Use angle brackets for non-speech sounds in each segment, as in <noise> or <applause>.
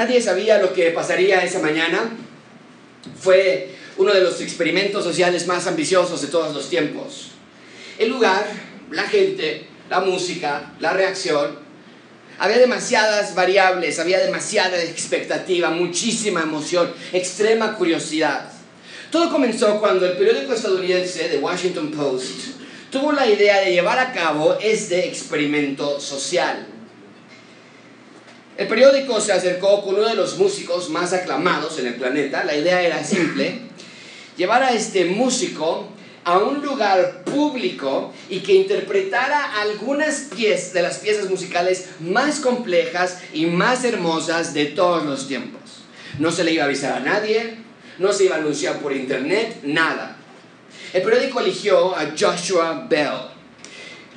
Nadie sabía lo que pasaría esa mañana. Fue uno de los experimentos sociales más ambiciosos de todos los tiempos. El lugar, la gente, la música, la reacción. Había demasiadas variables, había demasiada expectativa, muchísima emoción, extrema curiosidad. Todo comenzó cuando el periódico estadounidense The Washington Post tuvo la idea de llevar a cabo este experimento social. El periódico se acercó con uno de los músicos más aclamados en el planeta. La idea era simple, <laughs> llevar a este músico a un lugar público y que interpretara algunas piezas de las piezas musicales más complejas y más hermosas de todos los tiempos. No se le iba a avisar a nadie, no se iba a anunciar por internet, nada. El periódico eligió a Joshua Bell.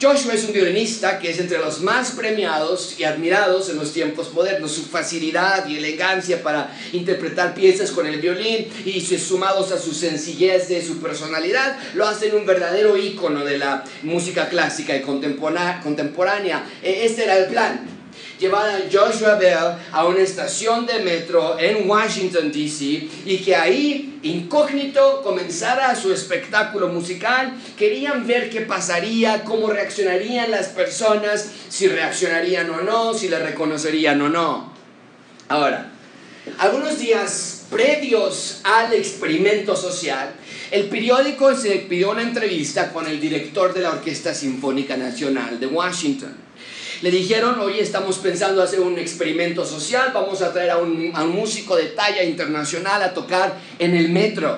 Joshua es un violinista que es entre los más premiados y admirados en los tiempos modernos. Su facilidad y elegancia para interpretar piezas con el violín y sumados a su sencillez de su personalidad lo hacen un verdadero ícono de la música clásica y contemporánea. E, este era el plan llevar a Joshua Bell a una estación de metro en Washington, D.C. y que ahí, incógnito, comenzara su espectáculo musical. Querían ver qué pasaría, cómo reaccionarían las personas, si reaccionarían o no, si le reconocerían o no. Ahora, algunos días previos al experimento social, el periódico se pidió una entrevista con el director de la Orquesta Sinfónica Nacional de Washington. Le dijeron, oye, estamos pensando hacer un experimento social, vamos a traer a un, músico de talla internacional a tocar en el metro.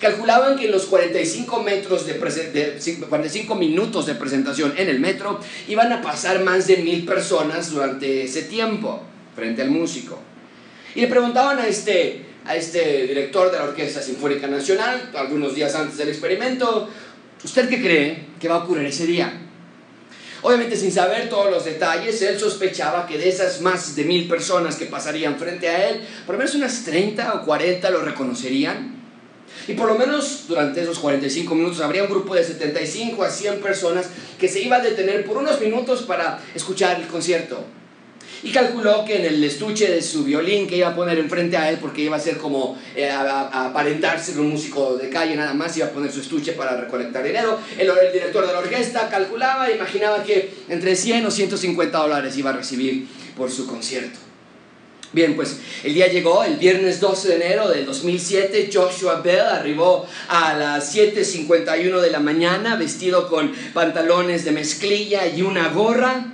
Calculaban que en los 45, metros de, 45 minutos de presentación en el metro iban a pasar más de mil personas durante ese tiempo frente al músico. Y le preguntaban a este, a este director de la Orquesta Sinfónica Nacional, algunos días antes del experimento, ¿usted qué cree que va a ocurrir ese día? Obviamente sin saber todos los detalles, él sospechaba que de esas más de mil personas que pasarían frente a él, por lo menos unas 30 o 40 lo reconocerían. Y por lo menos durante esos 45 minutos habría un grupo de 75 a 100 personas que se iba a detener por unos minutos para escuchar el concierto y calculó que en el estuche de su violín que iba a poner enfrente a él, porque iba a ser como eh, aparentarse de un músico de calle nada más, iba a poner su estuche para recolectar dinero. El, el director de la orquesta calculaba, imaginaba que entre 100 o 150 dólares iba a recibir por su concierto. Bien, pues el día llegó, el viernes 12 de enero del 2007, Joshua Bell arribó a las 7.51 de la mañana vestido con pantalones de mezclilla y una gorra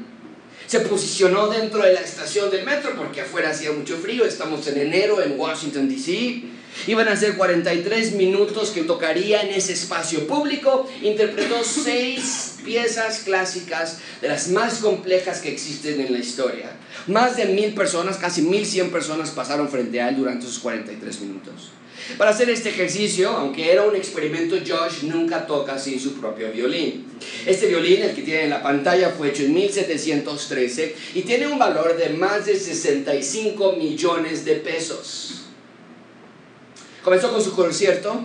se posicionó dentro de la estación del metro porque afuera hacía mucho frío, estamos en enero en Washington, D.C. Iban a ser 43 minutos que tocaría en ese espacio público. Interpretó seis piezas clásicas de las más complejas que existen en la historia. Más de mil personas, casi mil cien personas pasaron frente a él durante esos 43 minutos. Para hacer este ejercicio, aunque era un experimento, Josh nunca toca sin su propio violín. Este violín, el que tiene en la pantalla, fue hecho en 1713 y tiene un valor de más de 65 millones de pesos. Comenzó con su concierto,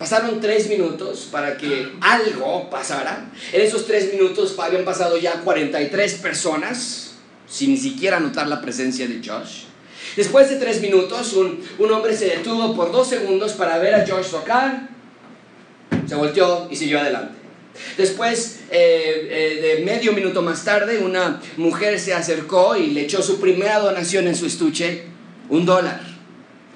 Pasaron tres minutos para que algo pasara. En esos tres minutos habían pasado ya 43 personas, sin ni siquiera notar la presencia de Josh. Después de tres minutos, un, hombre se detuvo por dos segundos para ver a George tocar, se volteó y siguió adelante. Después, eh, eh, de medio minuto más tarde, una mujer se acercó y le echó su primera donación en su estuche, un dólar.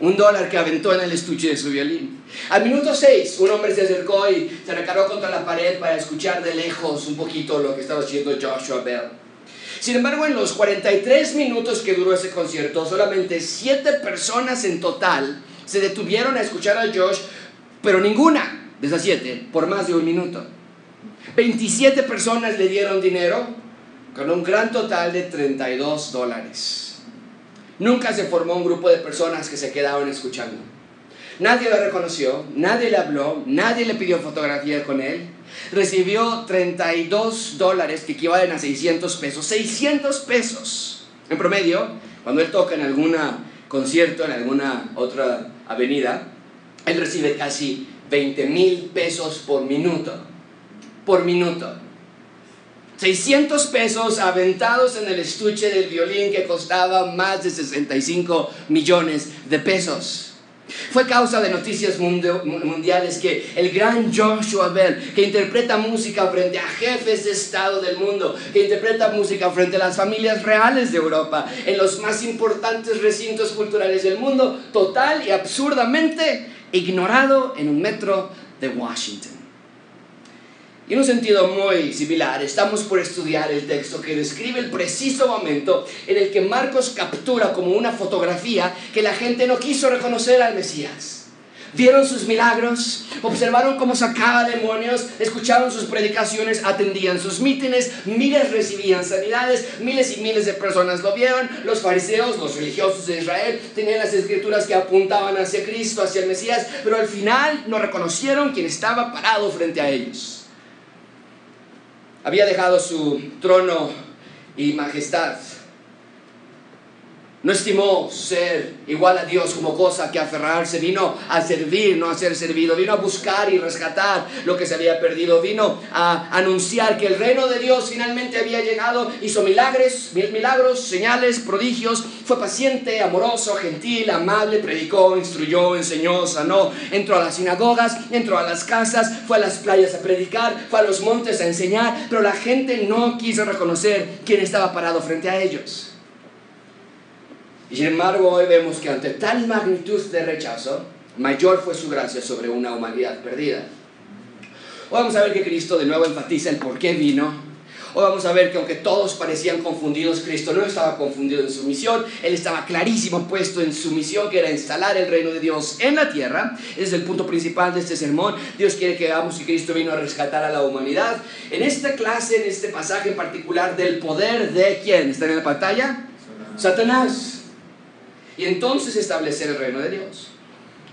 Un dólar que aventó en el estuche de su violín. Al minuto seis, un hombre se acercó y se recargó contra la pared para escuchar de lejos un poquito lo que estaba haciendo Joshua Bell. Sin embargo, en los 43 minutos que duró ese concierto, solamente 7 personas en total se detuvieron a escuchar a Josh, pero ninguna de esas 7 por más de un minuto. 27 personas le dieron dinero con un gran total de 32 dólares. Nunca se formó un grupo de personas que se quedaron escuchando. Nadie lo reconoció, nadie le habló, nadie le pidió fotografía con él. Recibió 32 dólares que equivalen a 600 pesos. 600 pesos en promedio, cuando él toca en algún concierto, en alguna otra avenida, él recibe casi 20 mil pesos por minuto. Por minuto. 600 pesos aventados en el estuche del violín que costaba más de 65 millones de pesos. Fue causa de noticias mundiales que el gran Joshua Bell, que interpreta música frente a jefes de Estado del mundo, que interpreta música frente a las familias reales de Europa, en los más importantes recintos culturales del mundo, total y absurdamente ignorado en un metro de Washington. Y en un sentido muy similar, estamos por estudiar el texto que describe el preciso momento en el que Marcos captura como una fotografía que la gente no quiso reconocer al Mesías. Vieron sus milagros, observaron cómo sacaba demonios, escucharon sus predicaciones, atendían sus mítines, miles recibían sanidades, miles y miles de personas lo vieron. Los fariseos, los religiosos de Israel, tenían las escrituras que apuntaban hacia Cristo, hacia el Mesías, pero al final no reconocieron quién estaba parado frente a ellos había dejado su trono y majestad no estimó ser igual a Dios como cosa que aferrarse, vino a servir, no a ser servido, vino a buscar y rescatar lo que se había perdido, vino a anunciar que el reino de Dios finalmente había llegado, hizo milagros, milagros, señales, prodigios, fue paciente, amoroso, gentil, amable, predicó, instruyó, enseñó, sanó, entró a las sinagogas, entró a las casas, fue a las playas a predicar, fue a los montes a enseñar, pero la gente no quiso reconocer quién estaba parado frente a ellos. Y sin embargo, hoy vemos que ante tal magnitud de rechazo, mayor fue su gracia sobre una humanidad perdida. Hoy vamos a ver que Cristo de nuevo enfatiza el por qué vino. Hoy vamos a ver que aunque todos parecían confundidos, Cristo no estaba confundido en su misión. Él estaba clarísimo puesto en su misión, que era instalar el reino de Dios en la tierra. Ese es el punto principal de este sermón. Dios quiere que veamos que Cristo vino a rescatar a la humanidad. En esta clase, en este pasaje en particular, del poder de quién está en la pantalla? Satanás y entonces establecer el reino de Dios.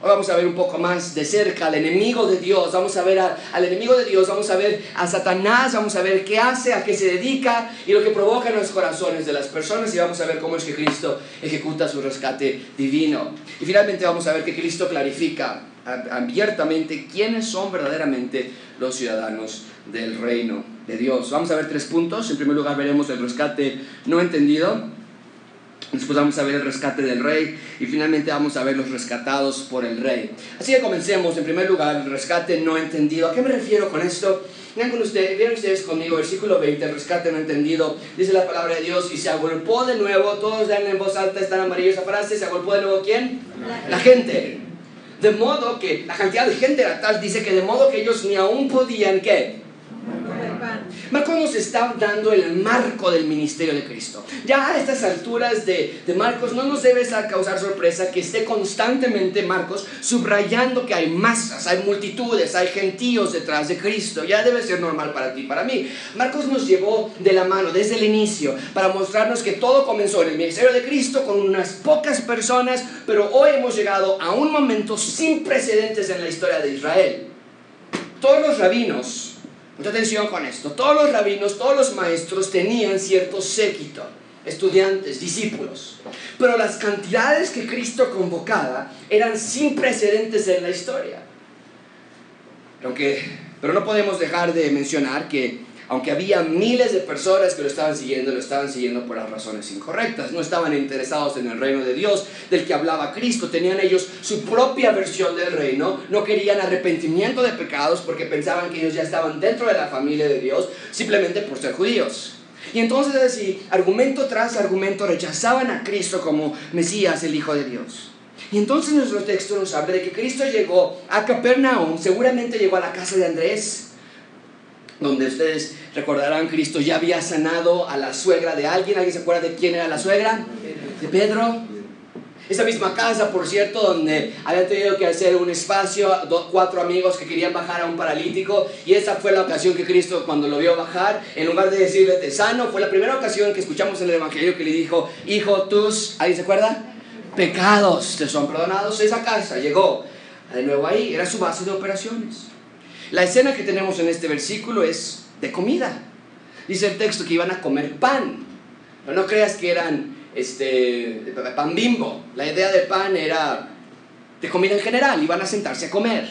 Hoy vamos a ver un poco más de cerca al enemigo de Dios, vamos a ver al enemigo de Dios, vamos a ver a Satanás, vamos a ver qué hace, a qué se dedica y lo que provoca en los corazones de las personas y vamos a ver cómo es que Cristo ejecuta su rescate divino. Y finalmente vamos a ver que Cristo clarifica abiertamente quiénes son verdaderamente los ciudadanos del reino de Dios. Vamos a ver tres puntos. En primer lugar veremos el rescate no entendido. Después vamos a ver el rescate del rey y finalmente vamos a ver los rescatados por el rey. Así que comencemos. En primer lugar, el rescate no entendido. ¿A qué me refiero con esto? Vean con ustedes, vean ustedes conmigo, versículo 20, el rescate no entendido. Dice la palabra de Dios y se agolpó de nuevo. Todos dan en voz alta, están amarillos esa frase. ¿Se agolpó de nuevo quién? La, la gente. De modo que la cantidad de gente era tal, dice que de modo que ellos ni aún podían, ¿qué? Marcos nos está dando el marco del ministerio de Cristo. Ya a estas alturas de, de Marcos no nos debe causar sorpresa que esté constantemente Marcos subrayando que hay masas, hay multitudes, hay gentíos detrás de Cristo. Ya debe ser normal para ti, para mí. Marcos nos llevó de la mano desde el inicio para mostrarnos que todo comenzó en el ministerio de Cristo con unas pocas personas, pero hoy hemos llegado a un momento sin precedentes en la historia de Israel. Todos los rabinos Atención con esto. Todos los rabinos, todos los maestros tenían cierto séquito, estudiantes, discípulos. Pero las cantidades que Cristo convocaba eran sin precedentes en la historia. Aunque, pero no podemos dejar de mencionar que aunque había miles de personas que lo estaban siguiendo, lo estaban siguiendo por las razones incorrectas. No estaban interesados en el reino de Dios del que hablaba Cristo. Tenían ellos su propia versión del reino. No querían arrepentimiento de pecados porque pensaban que ellos ya estaban dentro de la familia de Dios simplemente por ser judíos. Y entonces así, argumento tras argumento, rechazaban a Cristo como Mesías, el Hijo de Dios. Y entonces nuestro texto nos habla de que Cristo llegó a Capernaum, seguramente llegó a la casa de Andrés, donde ustedes recordarán, Cristo ya había sanado a la suegra de alguien. ¿Alguien se acuerda de quién era la suegra? De Pedro. Esa misma casa, por cierto, donde habían tenido que hacer un espacio, cuatro amigos que querían bajar a un paralítico, y esa fue la ocasión que Cristo, cuando lo vio bajar, en lugar de decirle te sano, fue la primera ocasión que escuchamos en el Evangelio que le dijo, hijo, tus, ¿alguien se acuerda? Pecados te son perdonados. Esa casa llegó de nuevo ahí, era su base de operaciones. La escena que tenemos en este versículo es de comida. Dice el texto que iban a comer pan. No creas que eran este, pan bimbo. La idea de pan era de comida en general, iban a sentarse a comer.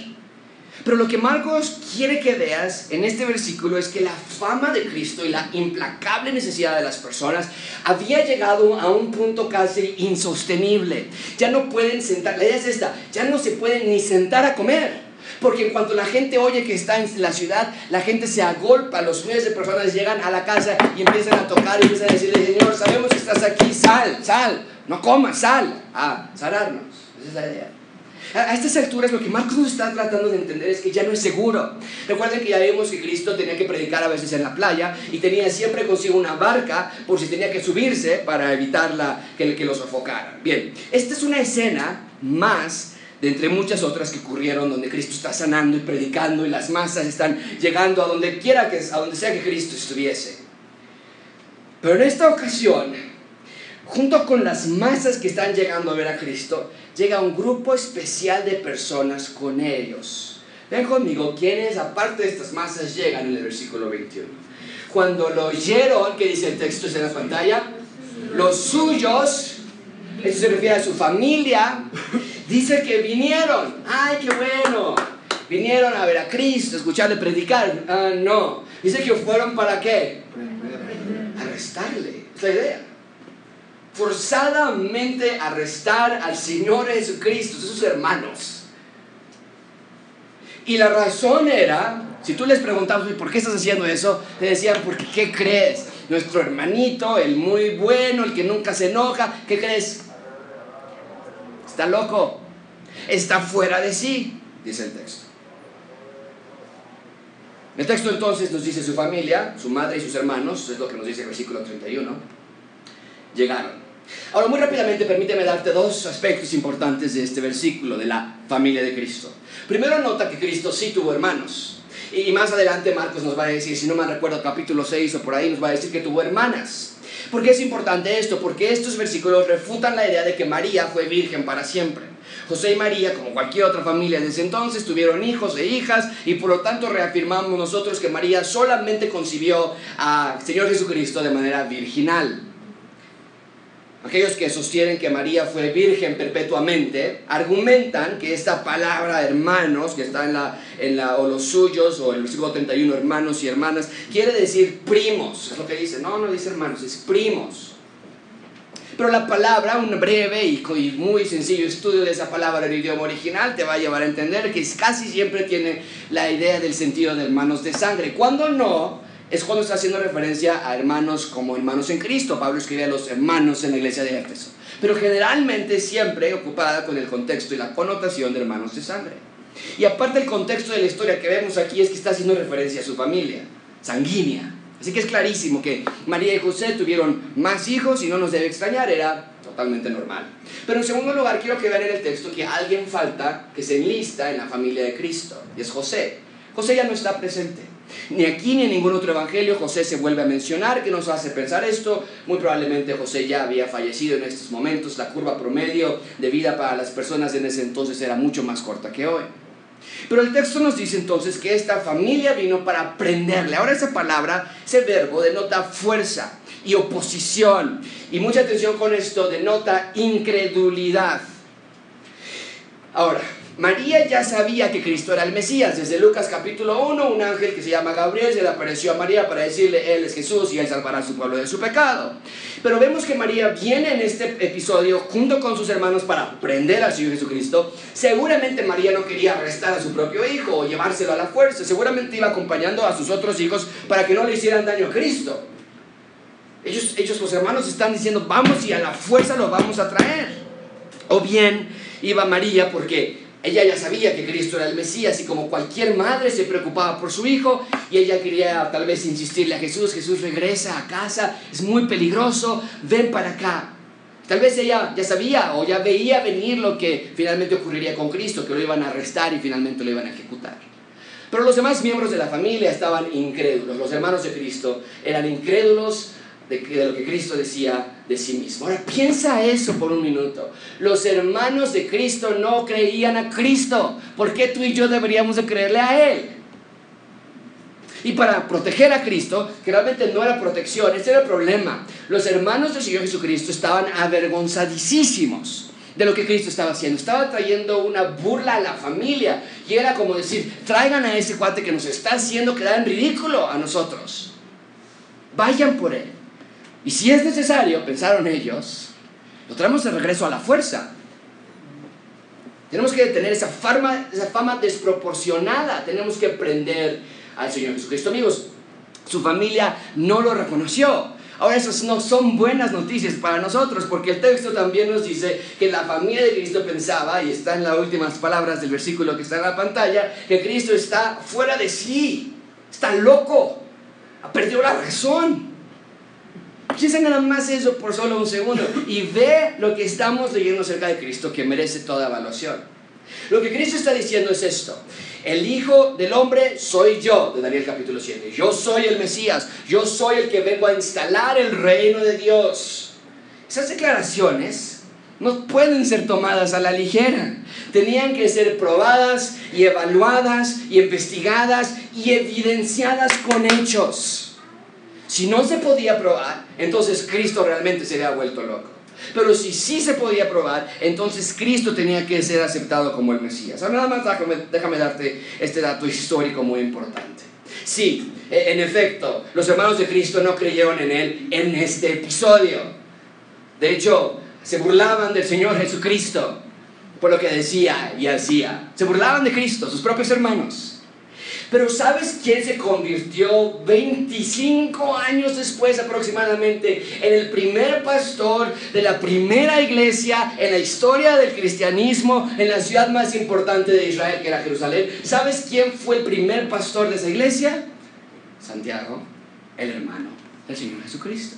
Pero lo que Marcos quiere que veas en este versículo es que la fama de Cristo y la implacable necesidad de las personas había llegado a un punto casi insostenible. Ya no pueden sentar, la idea es esta, ya no se pueden ni sentar a comer. Porque en cuanto la gente oye que está en la ciudad, la gente se agolpa, los miles de personas llegan a la casa y empiezan a tocar y empiezan a decirle, Señor, sabemos que estás aquí, sal, sal, no comas, sal, a sanarnos. Esa es la idea. A estas alturas lo que Marcos nos está tratando de entender es que ya no es seguro. Recuerden que ya vimos que Cristo tenía que predicar a veces en la playa y tenía siempre consigo una barca por si tenía que subirse para evitar la, que, que lo sofocaran. Bien, esta es una escena más de entre muchas otras que ocurrieron donde Cristo está sanando y predicando y las masas están llegando a donde quiera que a donde sea que Cristo estuviese. Pero en esta ocasión, junto con las masas que están llegando a ver a Cristo, llega un grupo especial de personas con ellos. Ven conmigo, ¿quiénes aparte de estas masas llegan en el versículo 21? Cuando lo oyeron, ¿qué dice el texto en la pantalla? Los suyos, eso se refiere a su familia, dice que vinieron. ¡Ay, qué bueno! Vinieron a ver a Cristo, escucharle predicar. Ah, no. Dice que fueron para qué? Arrestarle. Es la idea forzadamente arrestar al Señor Jesucristo, sus hermanos. Y la razón era, si tú les preguntabas, ¿por qué estás haciendo eso? Te decían, porque ¿qué crees? Nuestro hermanito, el muy bueno, el que nunca se enoja, ¿qué crees? Está loco, está fuera de sí, dice el texto. El texto entonces nos dice su familia, su madre y sus hermanos, es lo que nos dice el versículo 31, llegaron. Ahora, muy rápidamente, permíteme darte dos aspectos importantes de este versículo, de la familia de Cristo. Primero, nota que Cristo sí tuvo hermanos. Y más adelante Marcos nos va a decir, si no me recuerdo, capítulo 6 o por ahí, nos va a decir que tuvo hermanas. ¿Por qué es importante esto? Porque estos versículos refutan la idea de que María fue virgen para siempre. José y María, como cualquier otra familia desde entonces, tuvieron hijos e hijas y por lo tanto reafirmamos nosotros que María solamente concibió al Señor Jesucristo de manera virginal. Aquellos que sostienen que María fue virgen perpetuamente argumentan que esta palabra hermanos, que está en la, en la, o los suyos, o en el versículo 31, hermanos y hermanas, quiere decir primos. Es lo que dice. No, no dice hermanos, es primos. Pero la palabra, un breve y, y muy sencillo estudio de esa palabra en el idioma original, te va a llevar a entender que casi siempre tiene la idea del sentido de hermanos de sangre. Cuando no, es cuando está haciendo referencia a hermanos como hermanos en Cristo. Pablo escribe a los hermanos en la iglesia de Éfeso. Pero generalmente siempre ocupada con el contexto y la connotación de hermanos de sangre. Y aparte el contexto de la historia que vemos aquí es que está haciendo referencia a su familia, sanguínea. Así que es clarísimo que María y José tuvieron más hijos y no nos debe extrañar, era totalmente normal. Pero en segundo lugar quiero que vean en el texto que alguien falta que se enlista en la familia de Cristo, y es José. José ya no está presente. Ni aquí ni en ningún otro evangelio José se vuelve a mencionar. ¿Qué nos hace pensar esto? Muy probablemente José ya había fallecido en estos momentos. La curva promedio de vida para las personas en ese entonces era mucho más corta que hoy. Pero el texto nos dice entonces que esta familia vino para aprenderle. Ahora esa palabra, ese verbo, denota fuerza y oposición. Y mucha atención con esto, denota incredulidad. Ahora, María ya sabía que Cristo era el Mesías. Desde Lucas capítulo 1, un ángel que se llama Gabriel se le apareció a María para decirle, Él es Jesús y Él salvará a su pueblo de su pecado. Pero vemos que María viene en este episodio junto con sus hermanos para prender al Señor Jesucristo. Seguramente María no quería arrestar a su propio hijo o llevárselo a la fuerza. Seguramente iba acompañando a sus otros hijos para que no le hicieran daño a Cristo. Ellos, ellos los hermanos están diciendo, vamos y a la fuerza lo vamos a traer. O bien iba María porque ella ya sabía que Cristo era el Mesías y como cualquier madre se preocupaba por su hijo y ella quería tal vez insistirle a Jesús, Jesús regresa a casa, es muy peligroso, ven para acá. Tal vez ella ya sabía o ya veía venir lo que finalmente ocurriría con Cristo, que lo iban a arrestar y finalmente lo iban a ejecutar. Pero los demás miembros de la familia estaban incrédulos, los hermanos de Cristo eran incrédulos de, lo que Cristo decía de sí mismo. Ahora piensa eso por un minuto. Los hermanos de Cristo no creían a Cristo. ¿Por qué tú y yo deberíamos de creerle a Él? Y para proteger a Cristo, que realmente no era protección, ese era el problema. Los hermanos del Señor Jesucristo estaban avergonzadísimos de lo que Cristo estaba haciendo. Estaba trayendo una burla a la familia. Y era como decir, traigan a ese cuate que nos está haciendo quedar en ridículo a nosotros. Vayan por él. Y si es necesario, pensaron ellos, lo traemos de regreso a la fuerza. Tenemos que tener esa fama, esa fama desproporcionada. Tenemos que prender al Señor Jesucristo. Amigos, su familia no lo reconoció. Ahora, esas no son buenas noticias para nosotros, porque el texto también nos dice que la familia de Cristo pensaba, y está en las últimas palabras del versículo que está en la pantalla, que Cristo está fuera de sí, está loco, ha perdido la razón. Piensa nada más eso por solo un segundo y ve lo que estamos leyendo acerca de Cristo que merece toda evaluación. Lo que Cristo está diciendo es esto. El Hijo del Hombre soy yo, de Daniel capítulo 7. Yo soy el Mesías, yo soy el que vengo a instalar el reino de Dios. Esas declaraciones no pueden ser tomadas a la ligera. Tenían que ser probadas y evaluadas y investigadas y evidenciadas con hechos. Si no se podía probar, entonces Cristo realmente se había vuelto loco. Pero si sí se podía probar, entonces Cristo tenía que ser aceptado como el Mesías. Ahora nada más déjame, déjame darte este dato histórico muy importante. Sí, e, en efecto, los hermanos de Cristo no creyeron en Él en este episodio. De hecho, se burlaban del Señor Jesucristo por lo que decía y hacía. Se burlaban de Cristo, sus propios hermanos. Pero ¿sabes quién se convirtió 25 años después aproximadamente en el primer pastor de la primera iglesia en la historia del cristianismo en la ciudad más importante de Israel, que era Jerusalén? ¿Sabes quién fue el primer pastor de esa iglesia? Santiago, el hermano del Señor Jesucristo.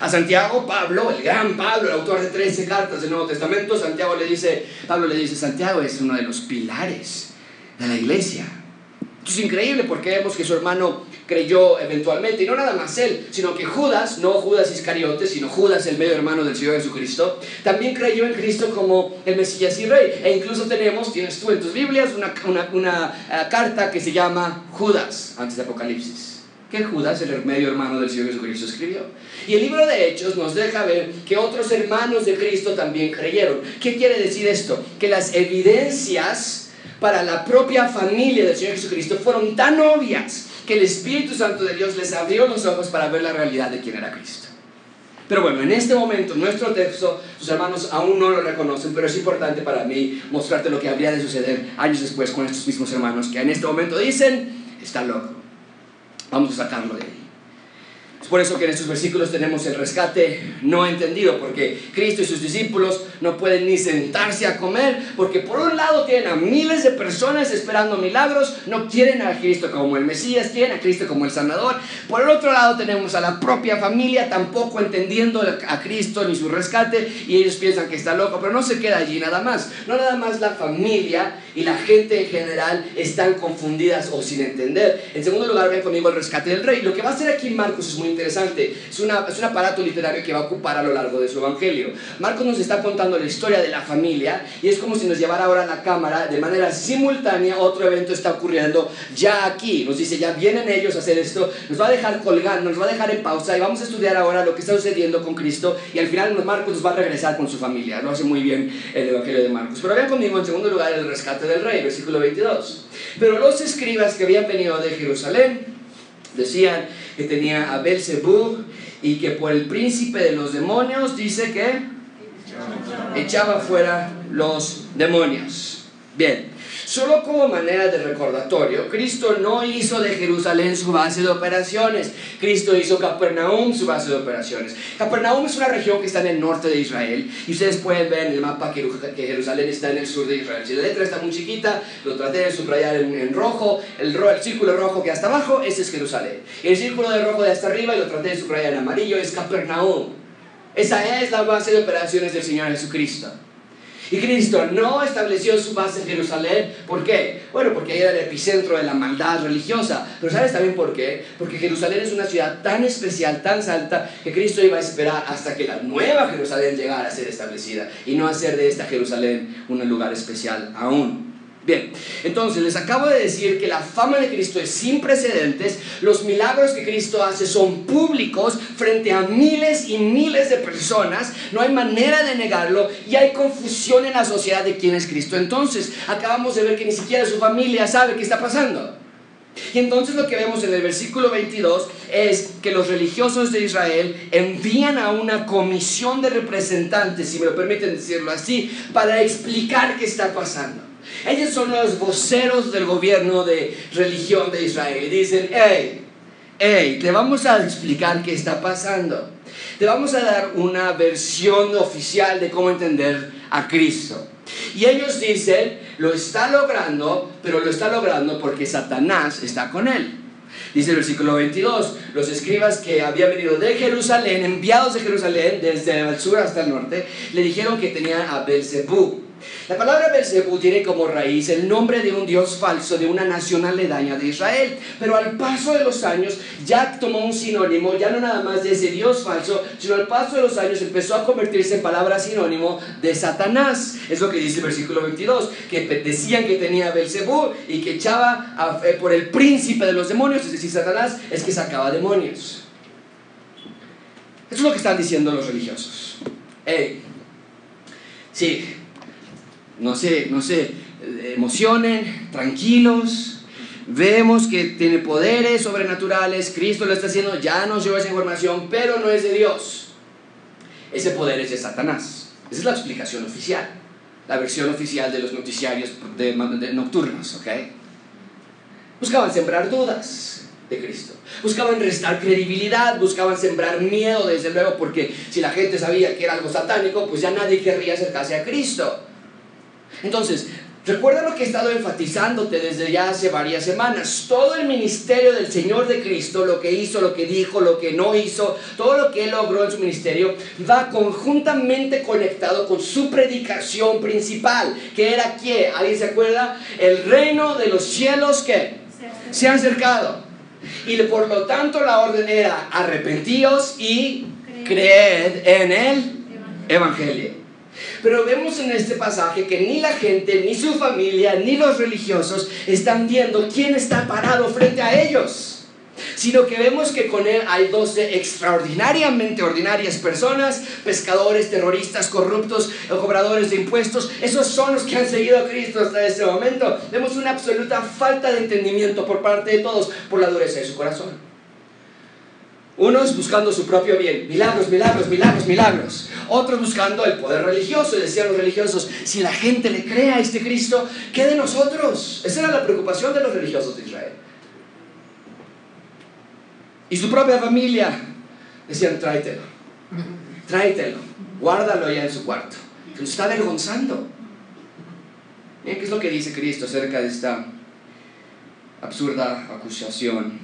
A Santiago, Pablo, el gran Pablo, el autor de 13 cartas del Nuevo Testamento, Santiago le dice, Pablo le dice, Santiago es uno de los pilares de la iglesia. Es increíble porque vemos que su hermano creyó eventualmente, y no nada más él, sino que Judas, no Judas Iscariote, sino Judas, el medio hermano del Señor Jesucristo, también creyó en Cristo como el Mesías y Rey. E incluso tenemos, tienes tú en tus Biblias, una, una, una uh, carta que se llama Judas, antes de Apocalipsis que Judas, el medio hermano del Señor Jesucristo, escribió. Y el libro de Hechos nos deja ver que otros hermanos de Cristo también creyeron. ¿Qué quiere decir esto? Que las evidencias para la propia familia del Señor Jesucristo fueron tan obvias que el Espíritu Santo de Dios les abrió los ojos para ver la realidad de quién era Cristo. Pero bueno, en este momento, nuestro texto, sus hermanos aún no lo reconocen, pero es importante para mí mostrarte lo que habría de suceder años después con estos mismos hermanos que en este momento dicen, está loco, vamos a sacarlo de ahí. Es por eso que en estos versículos tenemos el rescate no entendido, porque Cristo y sus discípulos no pueden ni sentarse a comer, porque por un lado tienen a miles de personas esperando milagros, no quieren a Cristo como el Mesías, quieren a Cristo como el sanador. Por el otro lado tenemos a la propia familia tampoco entendiendo a Cristo ni su rescate, y ellos piensan que está loco, pero no se queda allí nada más. No nada más la familia y la gente en general están confundidas o sin entender. En segundo lugar, ven conmigo el rescate del rey. Lo que va a hacer aquí Marcos es muy interesante. Es, una, es un aparato literario que va a ocupar a lo largo de su evangelio. Marcos nos está contando la historia de la familia y es como si nos llevara ahora la cámara de manera simultánea. Otro evento está ocurriendo ya aquí. Nos dice, ya vienen ellos a hacer esto. Nos va a dejar colgando, nos va a dejar en pausa y vamos a estudiar ahora lo que está sucediendo con Cristo y al final Marcos nos va a regresar con su familia. Lo hace muy bien el evangelio de Marcos. Pero vean conmigo en segundo lugar el rescate del rey, versículo 22. Pero los escribas que habían venido de Jerusalén decían que tenía a Belzebub y que por el príncipe de los demonios dice que echaba fuera los demonios. Bien, Solo como manera de recordatorio, Cristo no hizo de Jerusalén su base de operaciones. Cristo hizo Capernaum su base de operaciones. Capernaum es una región que está en el norte de Israel y ustedes pueden ver en el mapa que Jerusalén está en el sur de Israel. Si la letra está muy chiquita, lo traté de subrayar en, rojo. El, el, círculo rojo que hasta abajo, ese es Jerusalén. Y el círculo de rojo de hasta arriba, lo traté de subrayar en amarillo, es Capernaum. Esa es la base de operaciones del Señor Jesucristo. Y Cristo no estableció su base en Jerusalén. ¿Por qué? Bueno, porque ahí era el epicentro de la maldad religiosa. Pero ¿sabes también por qué? Porque Jerusalén es una ciudad tan especial, tan santa, que Cristo iba a esperar hasta que la nueva Jerusalén llegara a ser establecida y no hacer de esta Jerusalén un lugar especial aún. Bien, entonces les acabo de decir que la fama de Cristo es sin precedentes, los milagros que Cristo hace son públicos frente a miles y miles de personas, no hay manera de negarlo y hay confusión en la sociedad de quién es Cristo. Entonces, acabamos de ver que ni siquiera su familia sabe qué está pasando. Y entonces lo que vemos en el versículo 22 es que los religiosos de Israel envían a una comisión de representantes, si me lo permiten decirlo así, para explicar qué está pasando. Ellos son los voceros del gobierno de religión de Israel. Dicen, hey, hey, te vamos a explicar qué está pasando. Te vamos a dar una versión oficial de cómo entender a Cristo. Y ellos dicen, lo está logrando, pero lo está logrando porque Satanás está con él. Dice el versículo 22, los escribas que habían venido de Jerusalén, enviados de Jerusalén desde el sur hasta el norte, le dijeron que tenían a Belzebú, la palabra Belzebú tiene como raíz el nombre de un dios falso de una nación aledaña de Israel, pero al paso de los años ya tomó un sinónimo, ya no nada más de ese dios falso, sino al paso de los años empezó a convertirse en palabra sinónimo de Satanás. Es lo que dice el versículo 22, que decían que tenía Belzebú y que echaba eh, por el príncipe de los demonios, es decir, Satanás es que sacaba demonios. Eso es lo que están diciendo los religiosos. Hey, sí, no se, no se emocionen, tranquilos. Vemos que tiene poderes sobrenaturales, Cristo lo está haciendo, ya nos dio esa información, pero no es de Dios. Ese poder es de Satanás. Esa es la explicación oficial, la versión oficial de los noticiarios de, nocturnos, ¿ok? Buscaban sembrar dudas de Cristo. Buscaban restar credibilidad, buscaban sembrar miedo, desde luego, porque si la gente sabía que era algo satánico, pues ya nadie querría acercarse a Cristo. Entonces, recuerda lo que he estado enfatizándote desde ya hace varias semanas. Todo el ministerio del Señor de Cristo, lo que hizo, lo que dijo, lo que no hizo, todo lo que Él logró en su ministerio, va conjuntamente conectado con su predicación principal, que era que, ¿alguien se acuerda? El reino de los cielos que se ha acercado. Y por lo tanto la orden era arrepentíos y creed en el Evangelio. Pero vemos en este pasaje que ni la gente, ni su familia, ni los religiosos están viendo quién está parado frente a ellos sino que vemos que con él hay 12 extraordinariamente ordinarias personas, pescadores, terroristas, corruptos, cobradores de impuestos, esos son los que han seguido a Cristo hasta este momento. Vemos una absoluta falta de entendimiento por parte de todos por la dureza de su corazón. Unos buscando su propio bien, milagros, milagros, milagros, milagros. Otros buscando el poder religioso, y decían los religiosos, si la gente le cree a este Cristo, ¿qué de nosotros? Esa era la preocupación de los religiosos de Israel. Y su propia familia decían, tráetelo, tráetelo, guárdalo ya en su cuarto, que nos está avergonzando. ¿qué es lo que dice Cristo acerca de esta absurda acusación?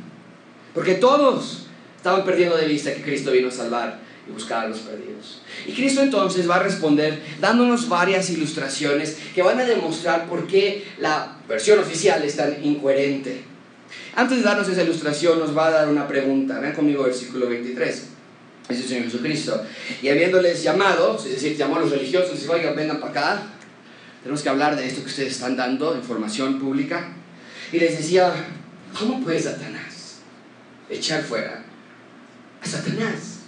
Porque todos Estaban perdiendo de vista que Cristo vino a salvar y buscar a los perdidos. Y Cristo entonces va a responder dándonos varias ilustraciones que van a demostrar por qué la versión oficial es tan incoherente. Antes de darnos esa ilustración nos va a dar una pregunta. Vean conmigo versículo 23. Es el Señor Jesucristo. Y habiéndoles llamado, es decir, llamó a los religiosos dijo, oigan, vengan para acá. Tenemos que hablar de esto que ustedes están dando, información pública. Y les decía, ¿cómo puede Satanás echar fuera a Satanás.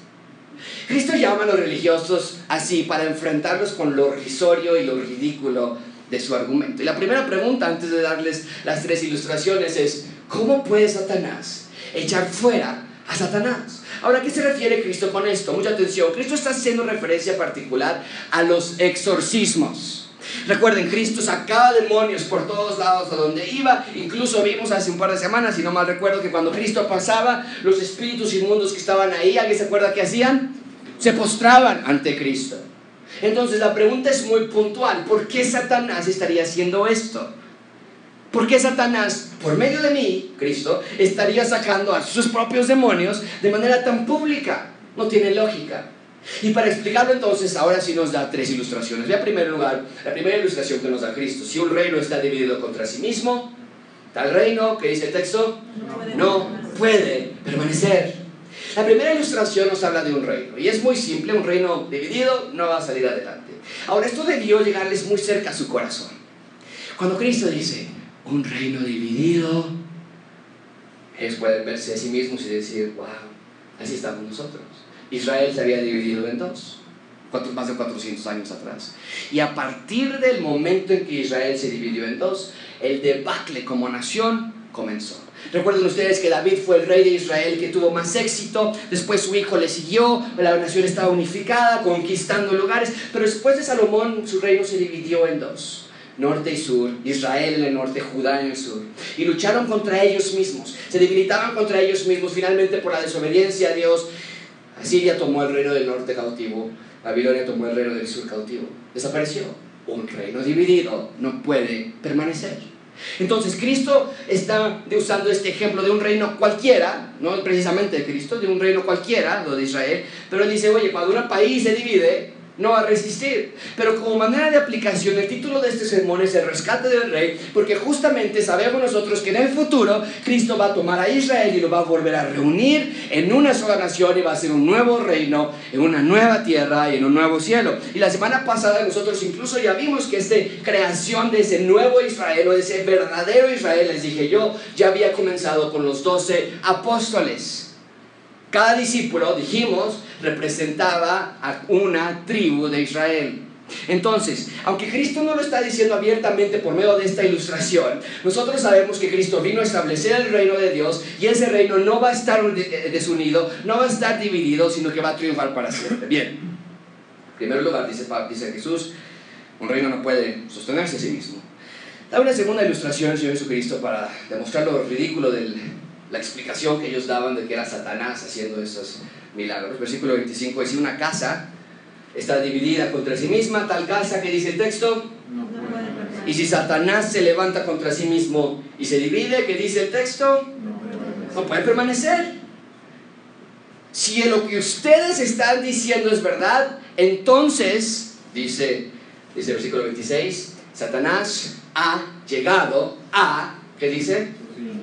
Cristo llama a los religiosos así para enfrentarlos con lo risorio y lo ridículo de su argumento. Y la primera pregunta antes de darles las tres ilustraciones es, ¿cómo puede Satanás echar fuera a Satanás? Ahora, ¿qué se refiere Cristo con esto? Mucha atención. Cristo está haciendo referencia particular a los exorcismos. Recuerden, Cristo sacaba demonios por todos lados a donde iba. Incluso vimos hace un par de semanas, si no mal recuerdo, que cuando Cristo pasaba, los espíritus inmundos que estaban ahí, ¿alguien se acuerda qué hacían? Se postraban ante Cristo. Entonces la pregunta es muy puntual. ¿Por qué Satanás estaría haciendo esto? ¿Por qué Satanás, por medio de mí, Cristo, estaría sacando a sus propios demonios de manera tan pública? No tiene lógica. Y para explicarlo entonces, ahora sí nos da tres ilustraciones. Vea en primer lugar, la primera ilustración que nos da Cristo. Si un reino está dividido contra sí mismo, tal reino, que dice el texto, no puede permanecer. La primera ilustración nos habla de un reino. Y es muy simple, un reino dividido no va a salir adelante. Ahora, esto debió llegarles muy cerca a su corazón. Cuando Cristo dice, un reino dividido, ellos pueden verse a sí mismos y decir, wow, así estamos nosotros. Israel se había dividido en dos, más de 400 años atrás. Y a partir del momento en que Israel se dividió en dos, el debacle como nación comenzó. Recuerden ustedes que David fue el rey de Israel que tuvo más éxito, después su hijo le siguió, la nación estaba unificada, conquistando lugares, pero después de Salomón su reino se dividió en dos, norte y sur, Israel en el norte, Judá en el sur, y lucharon contra ellos mismos, se debilitaban contra ellos mismos, finalmente por la desobediencia a Dios, Asiria tomó el reino del norte cautivo, Babilonia tomó el reino del sur cautivo, desapareció. Un reino dividido no puede permanecer. Entonces Cristo está usando este ejemplo de un reino cualquiera, no precisamente de Cristo, de un reino cualquiera, lo de Israel, pero dice, oye, cuando un país se divide, no a resistir. Pero como manera de aplicación, el título de este sermón es el rescate del rey, porque justamente sabemos nosotros que en el futuro Cristo va a tomar a Israel y lo va a volver a reunir en una sola nación y va a ser un nuevo reino, en una nueva tierra y en un nuevo cielo. Y la semana pasada nosotros incluso ya vimos que esta creación de ese nuevo Israel o ese verdadero Israel, les dije yo, ya había comenzado con los doce apóstoles. Cada discípulo, dijimos, representaba a una tribu de Israel. Entonces, aunque Cristo no lo está diciendo abiertamente por medio de esta ilustración, nosotros sabemos que Cristo vino a establecer el reino de Dios y ese reino no va a estar desunido, no va a estar dividido, sino que va a triunfar para siempre. Bien, en primer lugar, dice, Jesús, un reino no puede sostenerse a sí mismo. Da una segunda ilustración Señor Jesucristo para demostrar lo ridículo del la explicación que ellos daban de que era Satanás haciendo esos milagros. Versículo 25 dice, una casa está dividida contra sí misma, tal casa que dice el texto. y si Satanás se levanta contra sí mismo y se divide, ¿qué dice el texto? No puede permanecer. Si lo que ustedes están diciendo es verdad, entonces, dice, dice el versículo 26, Satanás ha llegado a, ¿qué dice?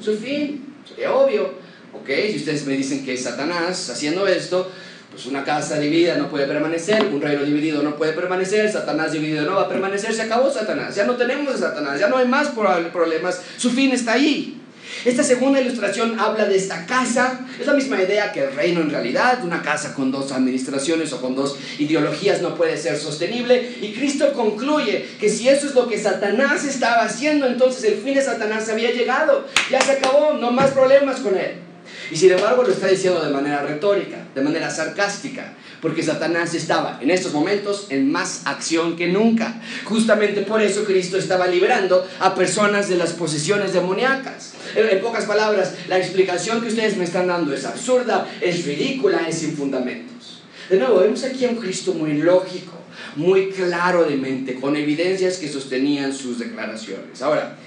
Su fin obvio, ¿ok? Si ustedes me dicen que es Satanás haciendo esto, pues una casa dividida no puede permanecer, un reino dividido no puede permanecer, Satanás dividido no va a permanecer, se acabó Satanás, ya no tenemos a Satanás, ya no hay más problemas, su fin está ahí. Esta segunda ilustración habla de esta casa. Es la misma idea que el reino en realidad. Una casa con dos administraciones o con dos ideologías no puede ser sostenible. Y Cristo concluye que si eso es lo que Satanás estaba haciendo, entonces el fin de Satanás había llegado. Ya se acabó, no más problemas con él. Y sin embargo lo está diciendo de manera retórica, de manera sarcástica, porque Satanás estaba en estos momentos en más acción que nunca. Justamente por eso Cristo estaba liberando a personas de las posesiones demoníacas. En pocas palabras, la explicación que ustedes me están dando es absurda, es ridícula, es sin fundamentos. De nuevo, vemos aquí a un Cristo muy lógico, muy claro de mente, con evidencias que sostenían sus declaraciones. Ahora,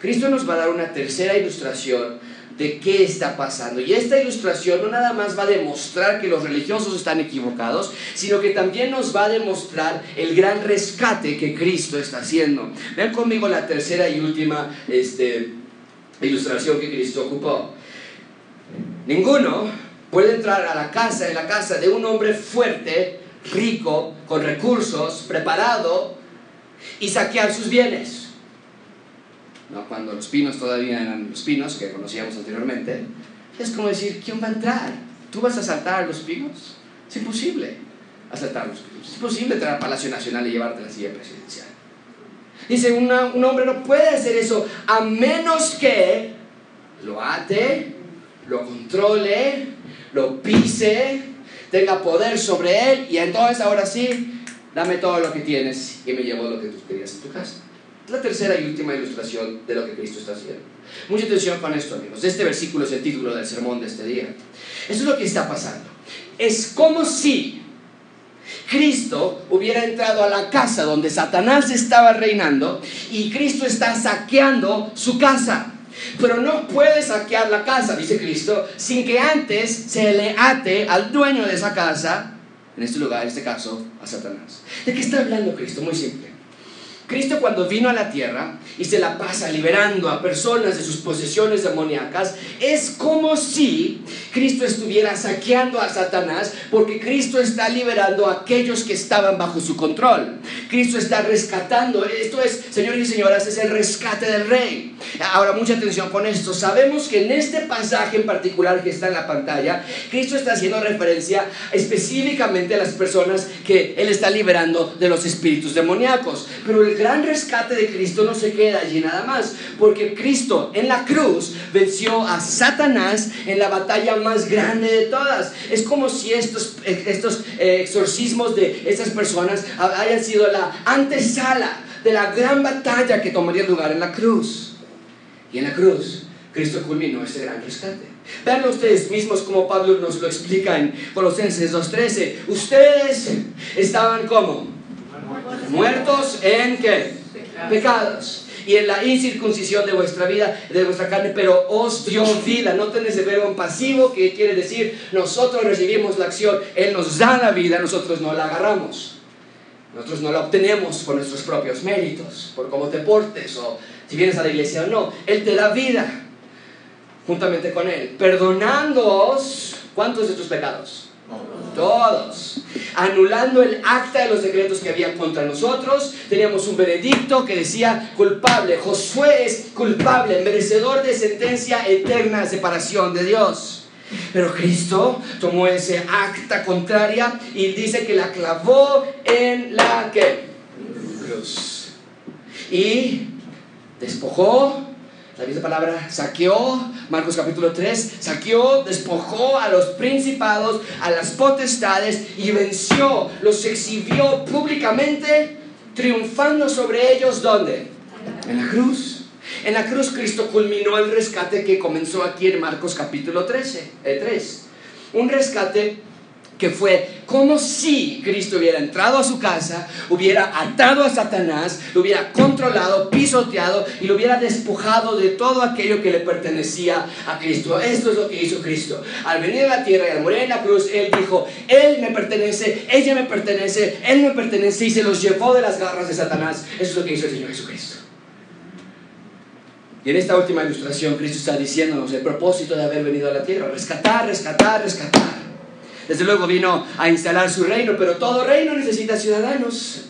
Cristo nos va a dar una tercera ilustración de qué está pasando. Y esta ilustración no nada más va a demostrar que los religiosos están equivocados, sino que también nos va a demostrar el gran rescate que Cristo está haciendo. Vean conmigo la tercera y última este, ilustración que Cristo ocupó. Ninguno puede entrar a la casa, en la casa de un hombre fuerte, rico, con recursos, preparado, y saquear sus bienes. ¿No? Cuando los pinos todavía eran los pinos que conocíamos anteriormente, es como decir, ¿quién va a entrar? ¿Tú vas a saltar a los pinos? Es imposible asaltar a los pinos. Es imposible entrar al Palacio Nacional y llevarte la silla presidencial. Dice, un hombre no puede hacer eso a menos que lo ate, lo controle, lo pise, tenga poder sobre él y entonces ahora sí, dame todo lo que tienes y me llevo lo que tú querías en tu casa. La tercera y última ilustración de lo que Cristo está haciendo. Mucha atención con esto, amigos. Este versículo es el título del sermón de este día. Eso es lo que está pasando. Es como si Cristo hubiera entrado a la casa donde Satanás estaba reinando y Cristo está saqueando su casa. Pero no puede saquear la casa, dice Cristo, sin que antes se le ate al dueño de esa casa, en este lugar, en este caso, a Satanás. ¿De qué está hablando Cristo? Muy simple. Cristo cuando vino a la tierra y se la pasa liberando a personas de sus posesiones demoníacas, es como si Cristo estuviera saqueando a Satanás, porque Cristo está liberando a aquellos que estaban bajo su control. Cristo está rescatando. Esto es, señores y señoras, es el rescate del rey. Ahora, mucha atención con esto. Sabemos que en este pasaje en particular que está en la pantalla, Cristo está haciendo referencia específicamente a las personas que Él está liberando de los espíritus demoníacos. Pero el gran rescate de Cristo no se queda allí nada más, porque Cristo en la cruz venció a Satanás en la batalla más grande de todas. Es como si estos, estos eh, exorcismos de estas personas hayan sido la antesala de la gran batalla que tomaría lugar en la cruz. Y en la cruz, Cristo culminó ese gran rescate. Vean ustedes mismos como Pablo nos lo explica en Colosenses 2.13. Ustedes estaban como muertos en qué? Pecados y en la incircuncisión de vuestra vida, de vuestra carne, pero os dio vida. Noten ese verbo pasivo que quiere decir nosotros recibimos la acción, Él nos da la vida, nosotros no la agarramos. Nosotros no la obtenemos por nuestros propios méritos, por cómo te portes o si vienes a la iglesia o no. Él te da vida juntamente con Él, perdonándoos cuántos de tus pecados. Todos. Anulando el acta de los decretos que había contra nosotros. Teníamos un veredicto que decía culpable. Josué es culpable, merecedor de sentencia eterna separación de Dios. Pero Cristo tomó ese acta contraria y dice que la clavó en la cruz. Y despojó la misma palabra saqueó, Marcos capítulo 3, saqueó, despojó a los principados, a las potestades y venció, los exhibió públicamente, triunfando sobre ellos, ¿dónde? En la cruz. En la cruz Cristo culminó el rescate que comenzó aquí en Marcos capítulo 13, 3. Eh, Un rescate que fue como si Cristo hubiera entrado a su casa, hubiera atado a Satanás, lo hubiera controlado, pisoteado y lo hubiera despojado de todo aquello que le pertenecía a Cristo. Esto es lo que hizo Cristo. Al venir a la tierra y al morir en la cruz, Él dijo, Él me pertenece, ella me pertenece, Él me pertenece y se los llevó de las garras de Satanás. Eso es lo que hizo el Señor Jesucristo. Y en esta última ilustración, Cristo está diciéndonos el propósito de haber venido a la tierra, rescatar, rescatar, rescatar. Desde luego vino a instalar su reino, pero todo reino necesita ciudadanos.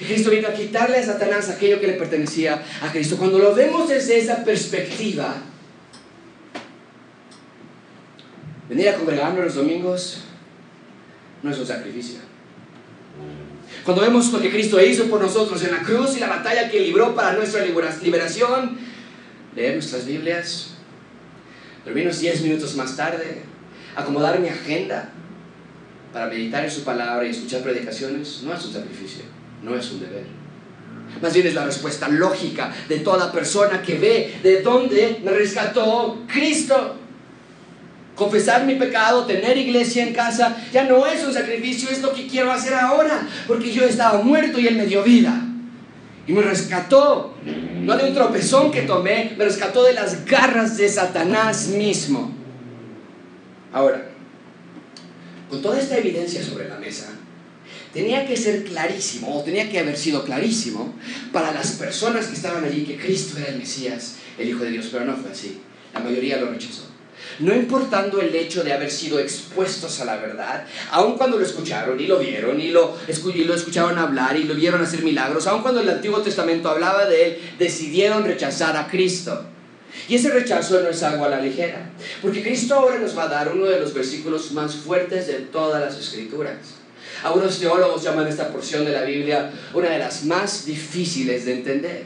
Y Cristo vino a quitarle a Satanás aquello que le pertenecía a Cristo. Cuando lo vemos desde esa perspectiva, venir a congregarnos los domingos no es un sacrificio. Cuando vemos lo que Cristo hizo por nosotros en la cruz y la batalla que libró para nuestra liberación, leer nuestras Biblias, dormirnos 10 minutos más tarde, acomodar mi agenda para meditar en su palabra y escuchar predicaciones no es un sacrificio, no es un deber. Más bien es la respuesta lógica de toda persona que ve de dónde me rescató Cristo. Confesar mi pecado, tener iglesia en casa, ya no es un sacrificio, es lo que quiero hacer ahora, porque yo estaba muerto y Él me dio vida. Y me rescató, no de un tropezón que tomé, me rescató de las garras de Satanás mismo. Ahora, con toda esta evidencia sobre la mesa, tenía que ser clarísimo, o tenía que haber sido clarísimo, para las personas que estaban allí que Cristo era el Mesías, el Hijo de Dios, pero no fue así. La mayoría lo rechazó. No importando el hecho de haber sido expuestos a la verdad, aun cuando lo escucharon y lo vieron y lo, y lo escucharon hablar y lo vieron hacer milagros, aun cuando el Antiguo Testamento hablaba de él, decidieron rechazar a Cristo. Y ese rechazo no es algo a la ligera, porque Cristo ahora nos va a dar uno de los versículos más fuertes de todas las escrituras. Algunos teólogos llaman esta porción de la Biblia una de las más difíciles de entender.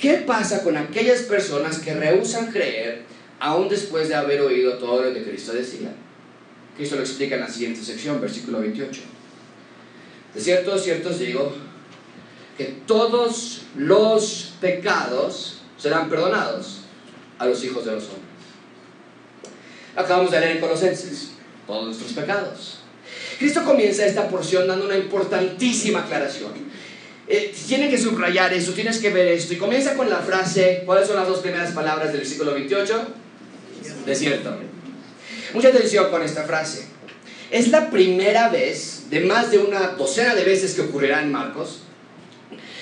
¿Qué pasa con aquellas personas que rehusan creer aún después de haber oído todo lo que Cristo decía? Cristo lo explica en la siguiente sección, versículo 28. De cierto, cierto os digo que todos los pecados serán perdonados a los hijos de los hombres. Acabamos de leer en Colosenses todos nuestros pecados. Cristo comienza esta porción dando una importantísima aclaración. Eh, tienen que subrayar eso, tienes que ver esto. Y comienza con la frase, ¿cuáles son las dos primeras palabras del versículo 28? Desierto. Mucha atención con esta frase. Es la primera vez, de más de una docena de veces que ocurrirá en Marcos,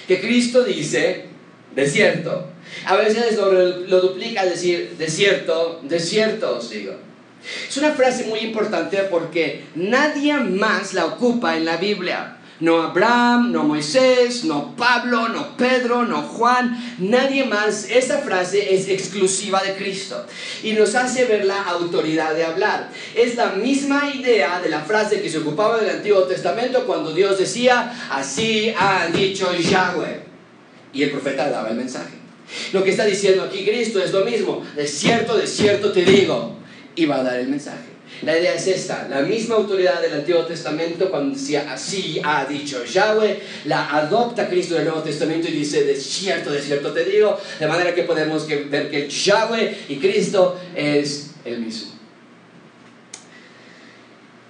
que Cristo dice, desierto. A veces lo, lo duplica, decir, desierto, desierto os digo. Es una frase muy importante porque nadie más la ocupa en la Biblia. No Abraham, no Moisés, no Pablo, no Pedro, no Juan, nadie más. Esa frase es exclusiva de Cristo y nos hace ver la autoridad de hablar. Es la misma idea de la frase que se ocupaba en el Antiguo Testamento cuando Dios decía, así ha dicho Yahweh. Y el profeta daba el mensaje. Lo que está diciendo aquí Cristo es lo mismo. De cierto, de cierto te digo. Y va a dar el mensaje. La idea es esta, la misma autoridad del Antiguo Testamento cuando decía así ha dicho Yahweh, la adopta Cristo del Nuevo Testamento y dice de cierto, de cierto te digo, de manera que podemos ver que Yahweh y Cristo es el mismo.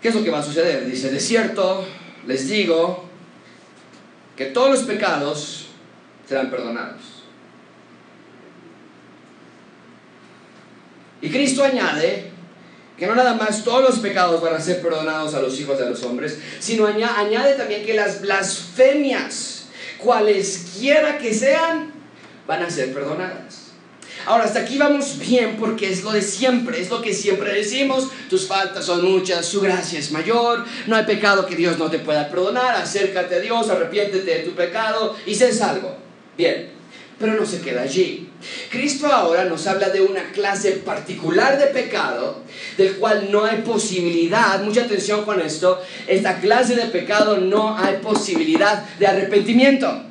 ¿Qué es lo que va a suceder? Dice, de cierto les digo que todos los pecados serán perdonados. Y Cristo añade que no nada más todos los pecados van a ser perdonados a los hijos de los hombres, sino añade también que las blasfemias, cualesquiera que sean, van a ser perdonadas. Ahora, hasta aquí vamos bien porque es lo de siempre, es lo que siempre decimos, tus faltas son muchas, su gracia es mayor, no hay pecado que Dios no te pueda perdonar, acércate a Dios, arrepiéntete de tu pecado y sé salvo. Bien, pero no se queda allí. Cristo ahora nos habla de una clase particular de pecado, del cual no hay posibilidad, mucha atención con esto, esta clase de pecado no hay posibilidad de arrepentimiento.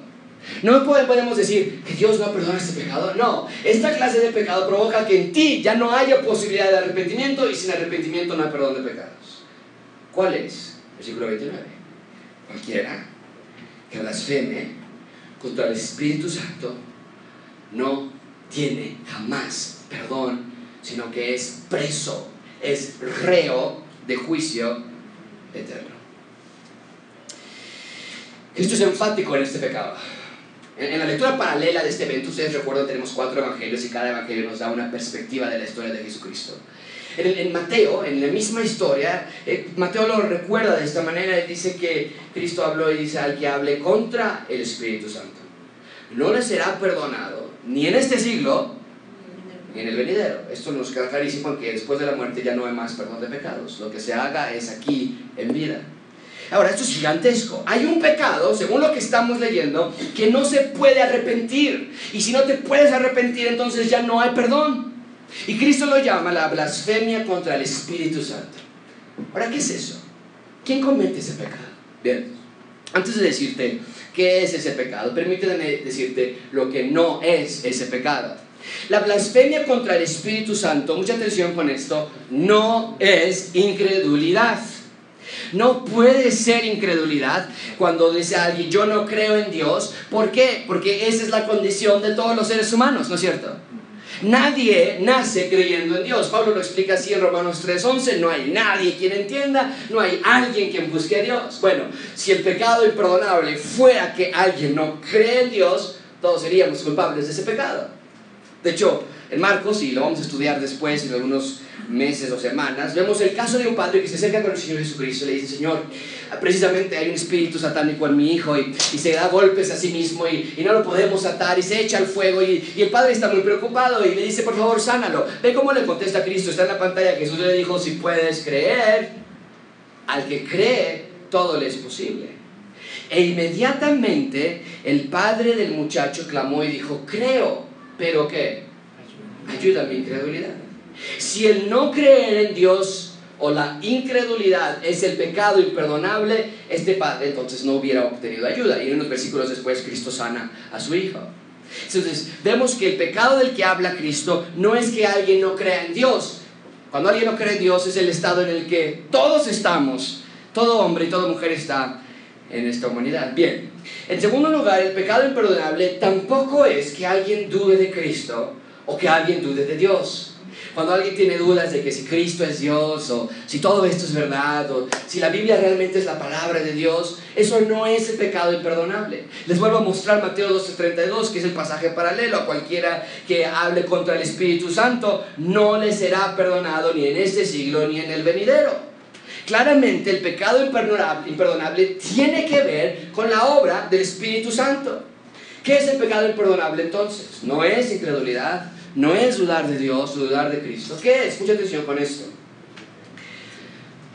No podemos decir que Dios no perdona este pecado. No, esta clase de pecado provoca que en ti ya no haya posibilidad de arrepentimiento y sin arrepentimiento no hay perdón de pecados. ¿Cuál es? Versículo 29. Cualquiera que blasfeme contra el Espíritu Santo no tiene jamás perdón, sino que es preso, es reo de juicio eterno. Cristo es enfático en este pecado. En, la lectura paralela de este evento, ustedes recuerdan, tenemos cuatro evangelios y cada evangelio nos da una perspectiva de la historia de Jesucristo. En, Mateo, en la misma historia, eh, Mateo lo recuerda de esta manera y dice que Cristo habló y dice al que hable contra el Espíritu Santo. No le será perdonado ni en este siglo, ni en el venidero. Esto nos queda clarísimo que después de la muerte ya no hay más perdón de pecados. Lo que se haga es aquí en vida. Ahora, esto es gigantesco. Hay un pecado, según lo que estamos leyendo, que no se puede arrepentir. Y si no te puedes arrepentir, entonces ya no hay perdón. Y Cristo lo llama la blasfemia contra el Espíritu Santo. Ahora, ¿qué es eso? ¿Quién comete ese pecado? Bien, antes de decirte qué es ese pecado, permíteme decirte lo que no es ese pecado. La blasfemia contra el Espíritu Santo, mucha atención con esto, no es incredulidad. No puede ser incredulidad cuando dice alguien, yo no creo en Dios. ¿Por qué? Porque esa es la condición de todos los seres humanos, ¿no es cierto? Nadie nace creyendo en Dios. Pablo lo explica así en Romanos 3:11, no hay nadie quien entienda, no hay alguien quien busque a Dios. Bueno, si el pecado imperdonable fuera que alguien no cree en Dios, todos seríamos culpables de ese pecado. De hecho, en Marcos, y lo vamos a estudiar después en algunos meses o semanas, vemos el caso de un padre que se acerca con el Señor Jesucristo y le dice, Señor, precisamente hay un espíritu satánico en mi hijo y, se da golpes a sí mismo y, no lo podemos atar y se echa al fuego y, el padre está muy preocupado y le dice, por favor, sánalo. Ve cómo le contesta Cristo, está en la pantalla, Jesús le dijo, si puedes creer, al que cree, todo le es posible. E inmediatamente el padre del muchacho clamó y dijo, creo, pero ¿qué? ayuda a mi incredulidad. Si el no creer en Dios o la incredulidad es el pecado imperdonable, este padre entonces no hubiera obtenido ayuda. Y unos versículos después Cristo sana a su hijo. Entonces vemos que el pecado del que habla Cristo no es que alguien no crea en Dios. Cuando alguien no cree en Dios es el estado en el que todos estamos, todo hombre y toda mujer está en esta humanidad. Bien, en segundo lugar, el pecado imperdonable tampoco es que alguien dude de Cristo o que alguien dude de Dios. Cuando alguien tiene dudas de que si Cristo es Dios o si todo esto es verdad o si la Biblia realmente es la palabra de Dios, eso no es el pecado imperdonable. Les vuelvo a mostrar Mateo 12:32, que es el pasaje paralelo a cualquiera que hable contra el Espíritu Santo, no le será perdonado ni en este siglo ni en el venidero. Claramente el pecado imperdonable tiene que ver con la obra del Espíritu Santo. ¿Qué es el pecado imperdonable entonces? No es incredulidad, no es dudar de Dios o dudar de Cristo. ¿Qué es? Mucha atención con esto.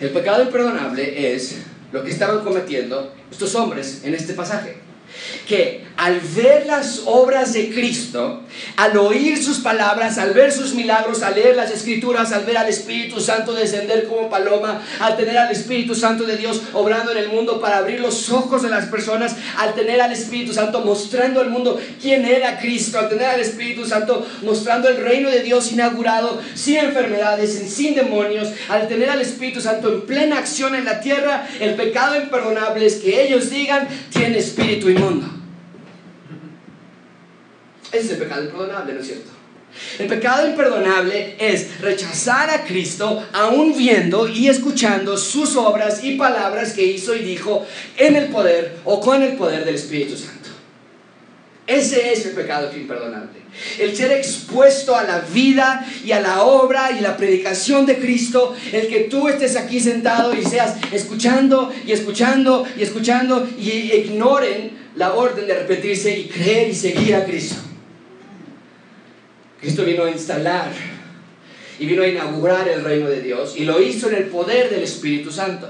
El pecado imperdonable es lo que estaban cometiendo estos hombres en este pasaje que al ver las obras de Cristo, al oír sus palabras, al ver sus milagros, al leer las escrituras, al ver al Espíritu Santo descender como paloma, al tener al Espíritu Santo de Dios obrando en el mundo para abrir los ojos de las personas, al tener al Espíritu Santo mostrando al mundo quién era Cristo, al tener al Espíritu Santo mostrando el reino de Dios inaugurado sin enfermedades, sin demonios, al tener al Espíritu Santo en plena acción en la tierra, el pecado imperdonable es que ellos digan, tiene espíritu Ese es el pecado imperdonable, ¿no es cierto? El pecado imperdonable es rechazar a Cristo aún viendo y escuchando sus obras y palabras que hizo y dijo en el poder o con el poder del Espíritu Santo. Ese es el pecado imperdonable. El ser expuesto a la vida y a la obra y la predicación de Cristo, el que tú estés aquí sentado y seas escuchando y escuchando y escuchando y ignoren la orden de arrepentirse y creer y seguir a Cristo. Cristo vino a instalar y vino a inaugurar el reino de Dios y lo hizo en el poder del Espíritu Santo.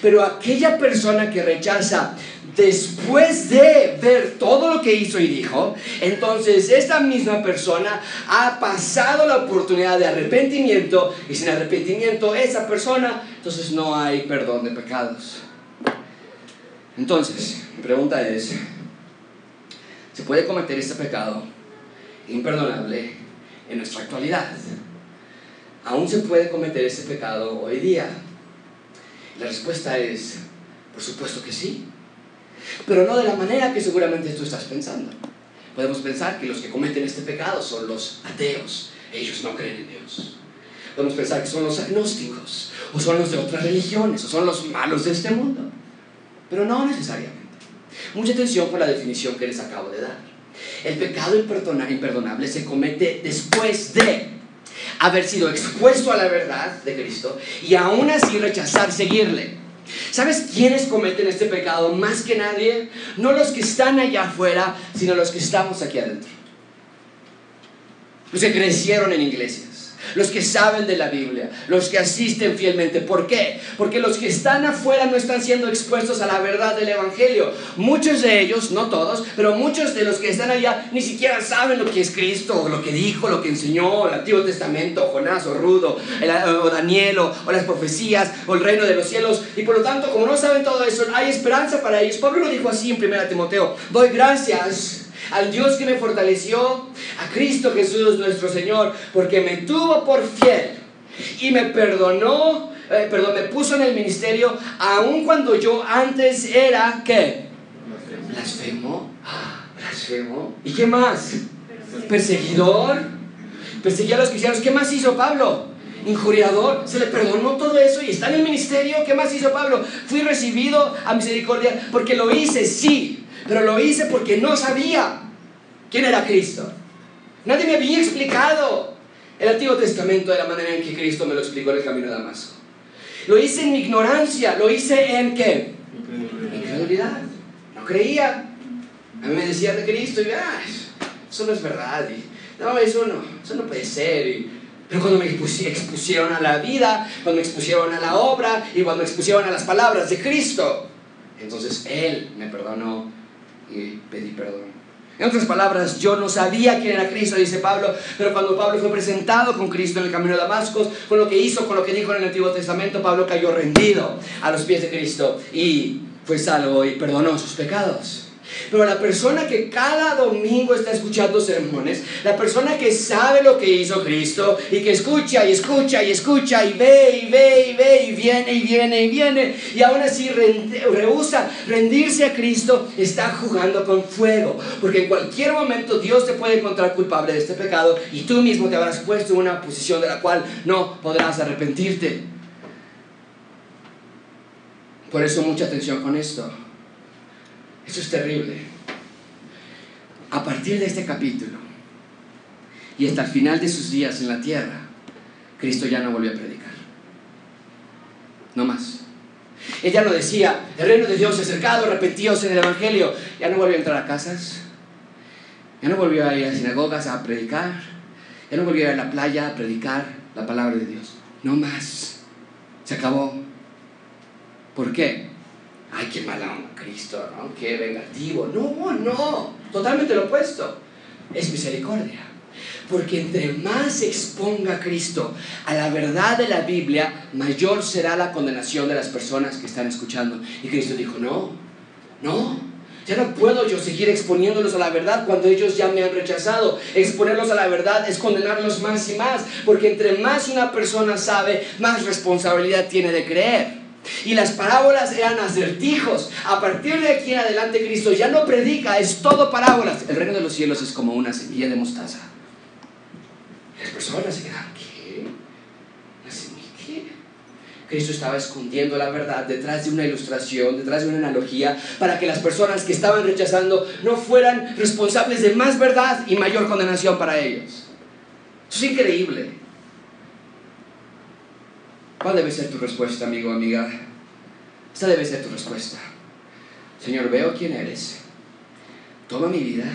Pero aquella persona que rechaza después de ver todo lo que hizo y dijo, entonces esta misma persona ha pasado la oportunidad de arrepentimiento y sin arrepentimiento esa persona, entonces no hay perdón de pecados. Entonces, mi pregunta es, ¿se puede cometer este pecado imperdonable en nuestra actualidad. ¿Aún se puede cometer ese pecado hoy día? La respuesta es, por supuesto que sí, pero no de la manera que seguramente tú estás pensando. Podemos pensar que los que cometen este pecado son los ateos, ellos no creen en Dios. Podemos pensar que son los agnósticos, o son los de otras religiones, o son los malos de este mundo. Pero no necesariamente. Mucha atención con la definición que les acabo de dar. El pecado imperdonable se comete después de haber sido expuesto a la verdad de Cristo y aún así rechazar seguirle. ¿Sabes quiénes cometen este pecado más que nadie? No los que están allá afuera, sino los que estamos aquí adentro. Los que crecieron en iglesias los que saben de la Biblia, los que asisten fielmente. ¿Por qué? Porque los que están afuera no están siendo expuestos a la verdad del Evangelio. Muchos de ellos, no todos, pero muchos de los que están allá ni siquiera saben lo que es Cristo, lo que dijo, lo que enseñó el Antiguo Testamento, Jonás o Rudo, o Daniel, o, o las profecías, o el reino de los cielos. Y por lo tanto, como no saben todo eso, hay esperanza para ellos. Pablo lo dijo así en 1 Timoteo, doy gracias al Dios que me fortaleció, a Cristo Jesús nuestro Señor, porque me tuvo por fiel y me perdonó, eh, perdón, me puso en el ministerio, aun cuando yo antes era, ¿qué? Blasfemo. Blasfemo. ¿Y qué más? Perseguidor. Perseguía a los cristianos. ¿Qué más hizo Pablo? injuriador, se le perdonó todo eso y está en el ministerio. ¿Qué más hizo Pablo? Fui recibido a misericordia porque lo hice, sí, pero lo hice porque no sabía quién era Cristo. Nadie me había explicado el Antiguo Testamento de la manera en que Cristo me lo explicó en el camino de Damasco. Lo hice en mi ignorancia, lo hice en qué? Incredulidad. No creía. A mí me decía de Cristo y ah, eso no es verdad. Y, no, eso no, eso no puede ser. pero cuando me expusieron a la vida, cuando me expusieron a la obra y cuando me expusieron a las palabras de Cristo, entonces Él me perdonó y pedí perdón. En otras palabras, yo no sabía quién era Cristo, dice Pablo, pero cuando Pablo fue presentado con Cristo en el camino de Damasco, con lo que hizo, con lo que dijo en el Antiguo Testamento, Pablo cayó rendido a los pies de Cristo y fue salvo y perdonó sus pecados. Pero la persona que cada domingo está escuchando sermones, la persona que sabe lo que hizo Cristo y que escucha y escucha y escucha y ve y ve y ve y viene y viene y viene y aún así rehúsa rendirse a Cristo, está jugando con fuego. Porque en cualquier momento Dios te puede encontrar culpable de este pecado y tú mismo te habrás puesto en una posición de la cual no podrás arrepentirte. Por eso mucha atención con esto. Eso es terrible. A partir de este capítulo y hasta el final de sus días en la tierra, Cristo ya no volvió a predicar. No más. Ella no decía, el reino de Dios se acercado, arrepentíos en el Evangelio. Ya no volvió a entrar a casas, ya no volvió a ir a sinagogas a predicar, ya no volvió a ir a la playa a predicar la palabra de Dios. No más. Se acabó. ¿Por qué? Ay, qué mala onda Cristo, ¿no? Qué vengativo. No, no, totalmente lo opuesto. Es misericordia. Porque entre más se exponga Cristo a la verdad de la Biblia, mayor será la condenación de las personas que están escuchando. Y Cristo dijo, no, no, ya no puedo yo seguir exponiéndolos a la verdad cuando ellos ya me han rechazado. Exponerlos a la verdad es condenarlos más y más, porque entre más una persona sabe, más responsabilidad tiene de creer. Y las parábolas eran acertijos. A partir de aquí en adelante Cristo ya no predica, es todo parábolas. El reino de los cielos es como una semilla de mostaza. Las personas se quedan, Cristo estaba escondiendo la verdad detrás de una ilustración, detrás de una analogía, para que las personas que estaban rechazando no fueran responsables de más verdad y mayor condenación para ellos. Eso es increíble. ¿Cuál debe ser tu respuesta, amigo amiga? Esta debe ser tu respuesta. Señor, veo quién eres. Toma mi vida,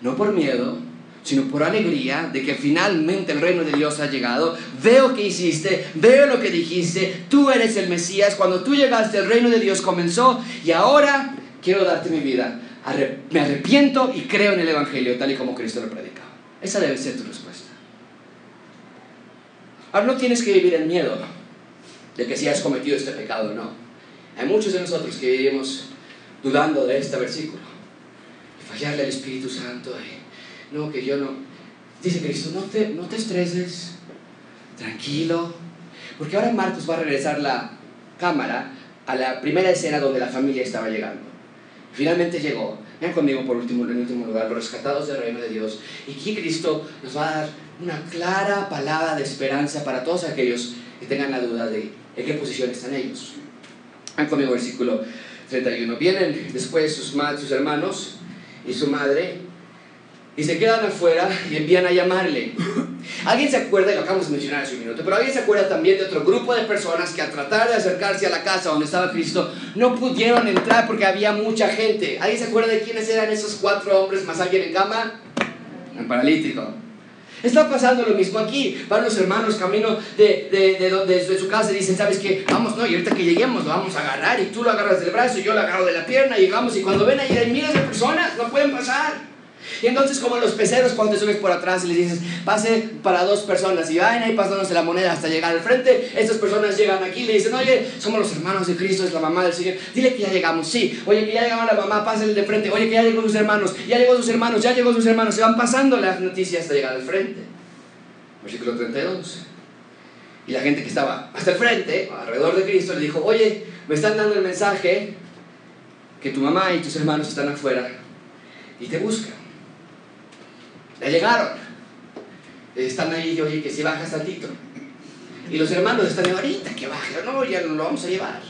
no por miedo, sino por alegría de que finalmente el reino de Dios ha llegado. Veo que hiciste, veo lo que dijiste, tú eres el Mesías, cuando tú llegaste el reino de Dios comenzó y ahora quiero darte mi vida. me arrepiento y creo en el Evangelio tal y como Cristo lo predica. Esa debe ser tu respuesta. Ahora no tienes que vivir en miedo de que si has cometido este pecado o no. Hay muchos de nosotros que vivimos dudando de este versículo y fallarle al Espíritu Santo. No, que yo no. Dice Cristo, no te, no te estreses, tranquilo, porque ahora Marcos va a regresar la cámara a la primera escena donde la familia estaba llegando. Finalmente llegó. Vean conmigo por último, en último lugar, los rescatados del reino de Dios. Y aquí Cristo nos va a dar una clara palabra de esperanza para todos aquellos que tengan la duda de en qué posición están ellos. Vean conmigo versículo 31. Vienen después sus, sus hermanos y su madre y se quedan afuera y envían a llamarle. ¿Alguien se acuerda, y lo acabamos de mencionar hace un minuto, pero alguien se acuerda también de otro grupo de personas que al tratar de acercarse a la casa donde estaba Cristo no pudieron entrar porque había mucha gente? ¿Alguien se acuerda de quiénes eran esos cuatro hombres más alguien en cama? Un paralítico. Está pasando lo mismo aquí. Van los hermanos camino de, de, de, su casa y dicen, ¿sabes qué? Vamos, no, y ahorita que lleguemos lo vamos a agarrar y tú lo agarras del brazo y yo lo agarro de la pierna y llegamos y cuando ven ahí hay miles de personas, no pueden pasar. Y entonces como los peceros cuando te subes por atrás y les dices, pase para dos personas y vayan ahí pasándose la moneda hasta llegar al frente, estas personas llegan aquí y le dicen, oye, somos los hermanos de Cristo, es la mamá del Señor, dile que ya llegamos, sí, oye, que ya llegamos la mamá, pásenle de frente, oye, que ya llegó sus hermanos, ya llegó sus hermanos, ya llegó sus hermanos, se van pasando las noticias hasta llegar al frente. Versículo 32. Y la gente que estaba hasta el frente, alrededor de Cristo, le dijo, oye, me están dando el mensaje que tu mamá y tus hermanos están afuera y te buscan. Ya llegaron. Están ahí, oye, que si bajas tantito. Y los hermanos están de ahorita que baje, no, ya no lo vamos a llevar.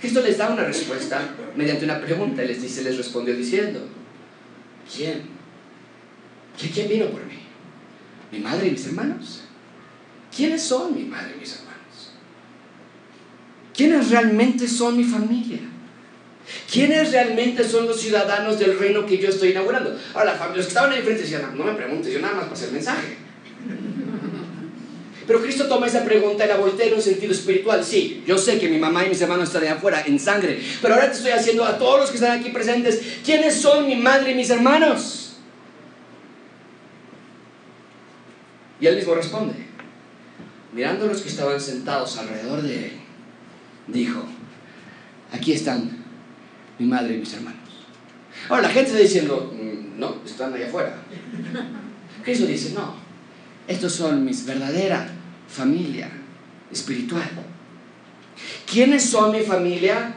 Cristo les da una respuesta mediante una pregunta. Les dice, les respondió diciendo, ¿quién? ¿Quién vino por mí? ¿Mi madre y mis hermanos? ¿Quiénes son mi madre y mis hermanos? ¿Quiénes realmente son mi familia? ¿Quiénes realmente son los ciudadanos del reino que yo estoy inaugurando? Ahora, los que estaban ahí enfrente decían, no me preguntes, yo nada más pasé el mensaje. <laughs> Pero Cristo toma esa pregunta y la voltea en un sentido espiritual. Sí, yo sé que mi mamá y mis hermanos están de afuera, en sangre. Pero ahora te estoy haciendo a todos los que están aquí presentes, ¿quiénes son mi madre y mis hermanos? Y él mismo responde, mirando a los que estaban sentados alrededor de él, dijo, aquí están mi madre y mis hermanos. Ahora la gente está diciendo, mm, no, están allá afuera. <laughs> Cristo dice, no, estos son mis verdadera familia espiritual. ¿Quiénes son mi familia?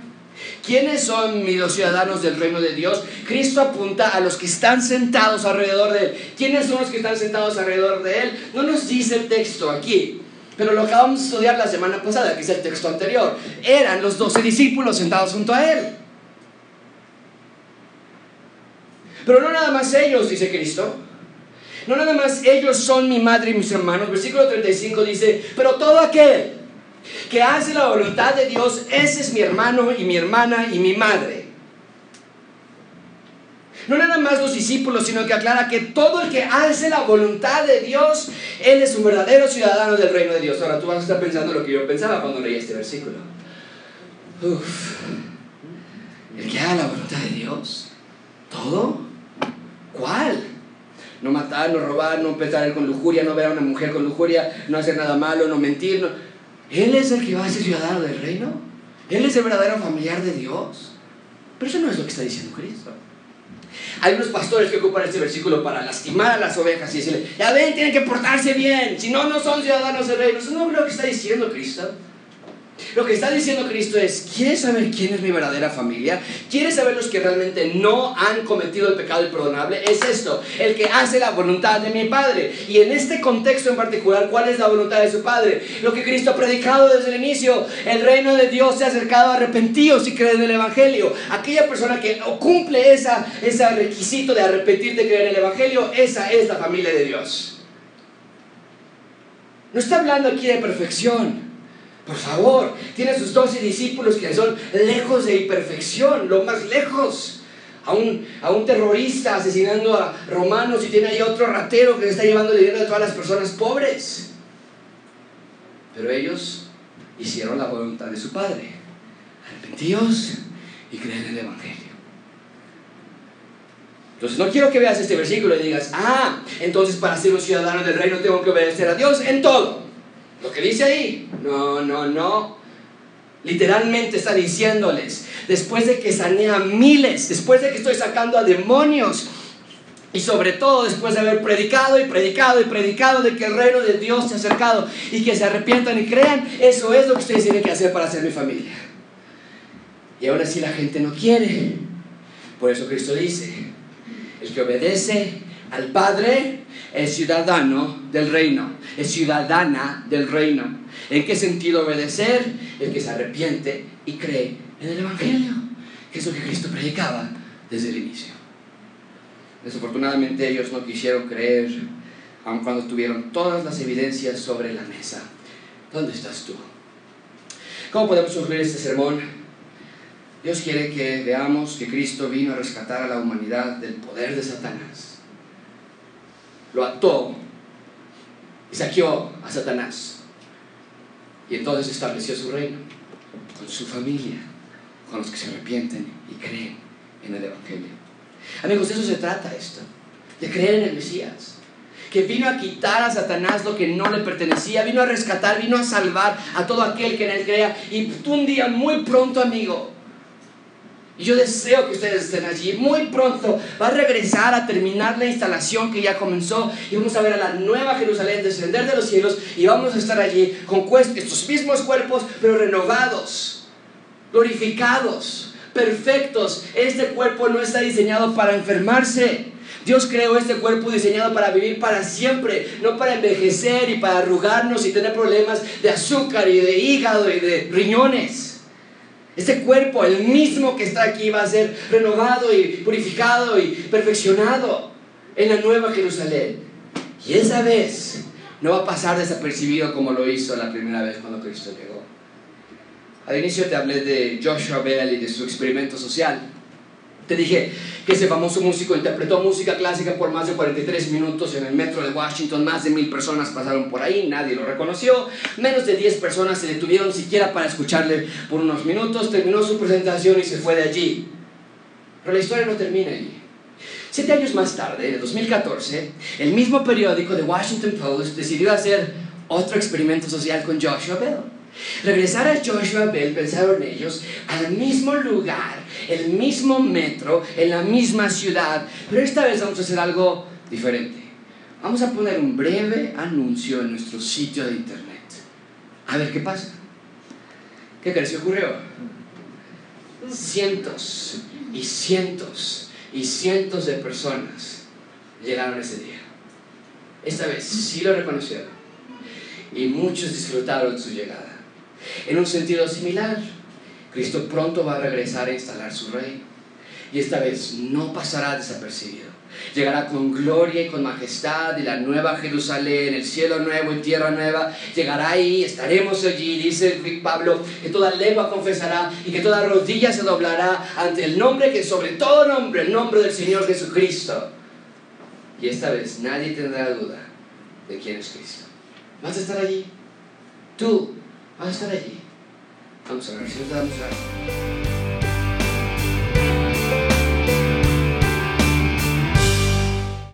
¿Quiénes son los ciudadanos del reino de Dios? Cristo apunta a los que están sentados alrededor de Él. ¿Quiénes son los que están sentados alrededor de Él? No nos dice el texto aquí, pero lo acabamos de estudiar la semana pasada, que es el texto anterior. Eran los doce discípulos sentados junto a Él. Pero no nada más ellos, dice Cristo. No nada más ellos son mi madre y mis hermanos. Versículo 35 dice, pero todo aquel que hace la voluntad de Dios, ese es mi hermano y mi hermana y mi madre. No nada más los discípulos, sino que aclara que todo el que hace la voluntad de Dios, él es un verdadero ciudadano del reino de Dios. Ahora tú vas a estar pensando lo que yo pensaba cuando leí este versículo. El que haga la voluntad de Dios. ¿Todo? ¿Cuál? No matar, no robar, no pecar con lujuria, no ver a una mujer con lujuria, no hacer nada malo, no mentir. Él es el que va a ser ciudadano del reino. Él es el verdadero familiar de Dios. Pero eso no es lo que está diciendo Cristo. Hay unos pastores que ocupan este versículo para lastimar a las ovejas y decirle, ya ven, tienen que portarse bien, si no, no son ciudadanos del reino. Eso no es lo que está diciendo Cristo. Lo que está diciendo Cristo es, ¿quieres saber quién es mi verdadera familia? ¿Quieres saber los que realmente no han cometido el pecado imperdonable? Es esto, el que hace la voluntad de mi Padre. Y en este contexto en particular, ¿cuál es la voluntad de su Padre? Lo que Cristo ha predicado desde el inicio. El reino de Dios se ha acercado a arrepentidos y creer en el Evangelio. Aquella persona que cumple ese requisito de arrepentirte y creer en el Evangelio, esa es la familia de Dios. No está hablando aquí de perfección. Por favor, tiene sus doce discípulos que son lejos de imperfección, lo más lejos. A un, a un, terrorista asesinando a romanos y tiene ahí otro ratero que le está llevando el dinero de todas las personas pobres. Pero ellos hicieron la voluntad de su Padre. Arrepentíos y creen en el Evangelio. Entonces no quiero que veas este versículo y digas, ah, entonces para ser un ciudadano del reino tengo que obedecer a Dios en todo. Lo que dice ahí, no, no, no. Literalmente está diciéndoles, después de que sané a miles, después de que estoy sacando a demonios, y sobre todo después de haber predicado y predicado y predicado de que el reino de Dios se ha acercado y que se arrepientan y crean, eso es lo que ustedes tienen que hacer para ser mi familia. Y aún así la gente no quiere. Por eso Cristo dice, el que obedece al Padre es ciudadano del reino, es ciudadana del reino. ¿En qué sentido obedecer? El que se arrepiente y cree en el Evangelio, que es lo que Cristo predicaba desde el inicio. Desafortunadamente ellos no quisieron creer, aun cuando tuvieron todas las evidencias sobre la mesa. ¿Dónde estás tú? ¿Cómo podemos concluir este sermón? Dios quiere que veamos que Cristo vino a rescatar a la humanidad del poder de Satanás lo ató y saqueó a Satanás. Y entonces estableció su reino con su familia, con los que se arrepienten y creen en el Evangelio. Amigos, de eso se trata esto, de creer en el Mesías, que vino a quitar a Satanás lo que no le pertenecía, vino a rescatar, vino a salvar a todo aquel que en él crea. Y un día muy pronto, amigo, y yo deseo que ustedes estén allí. Muy pronto va a regresar a terminar la instalación que ya comenzó y vamos a ver a la nueva Jerusalén descender de los cielos y vamos a estar allí con estos mismos cuerpos, pero renovados, glorificados, perfectos. Este cuerpo no está diseñado para enfermarse. Dios creó este cuerpo diseñado para vivir para siempre, no para envejecer y para arrugarnos y tener problemas de azúcar y de hígado y de riñones. Ese cuerpo, el mismo que está aquí, va a ser renovado y purificado y perfeccionado en la nueva Jerusalén. Y esa vez no va a pasar desapercibido como lo hizo la primera vez cuando Cristo llegó. Al inicio te hablé de Joshua Bell y de su experimento social. Te dije que ese famoso músico interpretó música clásica por más de 43 minutos en el metro de Washington. Más de mil personas pasaron por ahí, nadie lo reconoció. Menos de 10 personas se detuvieron siquiera para escucharle por unos minutos. Terminó su presentación y se fue de allí. Pero la historia no termina allí. Siete años más tarde, en el 2014, el mismo periódico The Washington Post decidió hacer otro experimento social con Joshua Bell. Regresar a Joshua Bell, pensaron ellos, al mismo lugar, el mismo metro, en la misma ciudad, pero esta vez vamos a hacer algo diferente. Vamos a poner un breve anuncio en nuestro sitio de internet. A ver qué pasa. ¿Qué crees que ocurrió? Cientos y cientos y cientos de personas llegaron ese día. Esta vez sí lo reconocieron y muchos disfrutaron su llegada. En un sentido similar, Cristo pronto va a regresar a instalar su reino. Y esta vez no pasará desapercibido. Llegará con gloria y con majestad y la nueva Jerusalén, el cielo nuevo y tierra nueva. Llegará ahí, estaremos allí, dice Pablo, que toda lengua confesará y que toda rodilla se doblará ante el nombre que sobre todo nombre, el nombre del Señor Jesucristo. Y esta vez nadie tendrá duda de quién es Cristo. ¿Vas a estar allí? Tú vas a estar allí. Vamos a ver, si nos damos a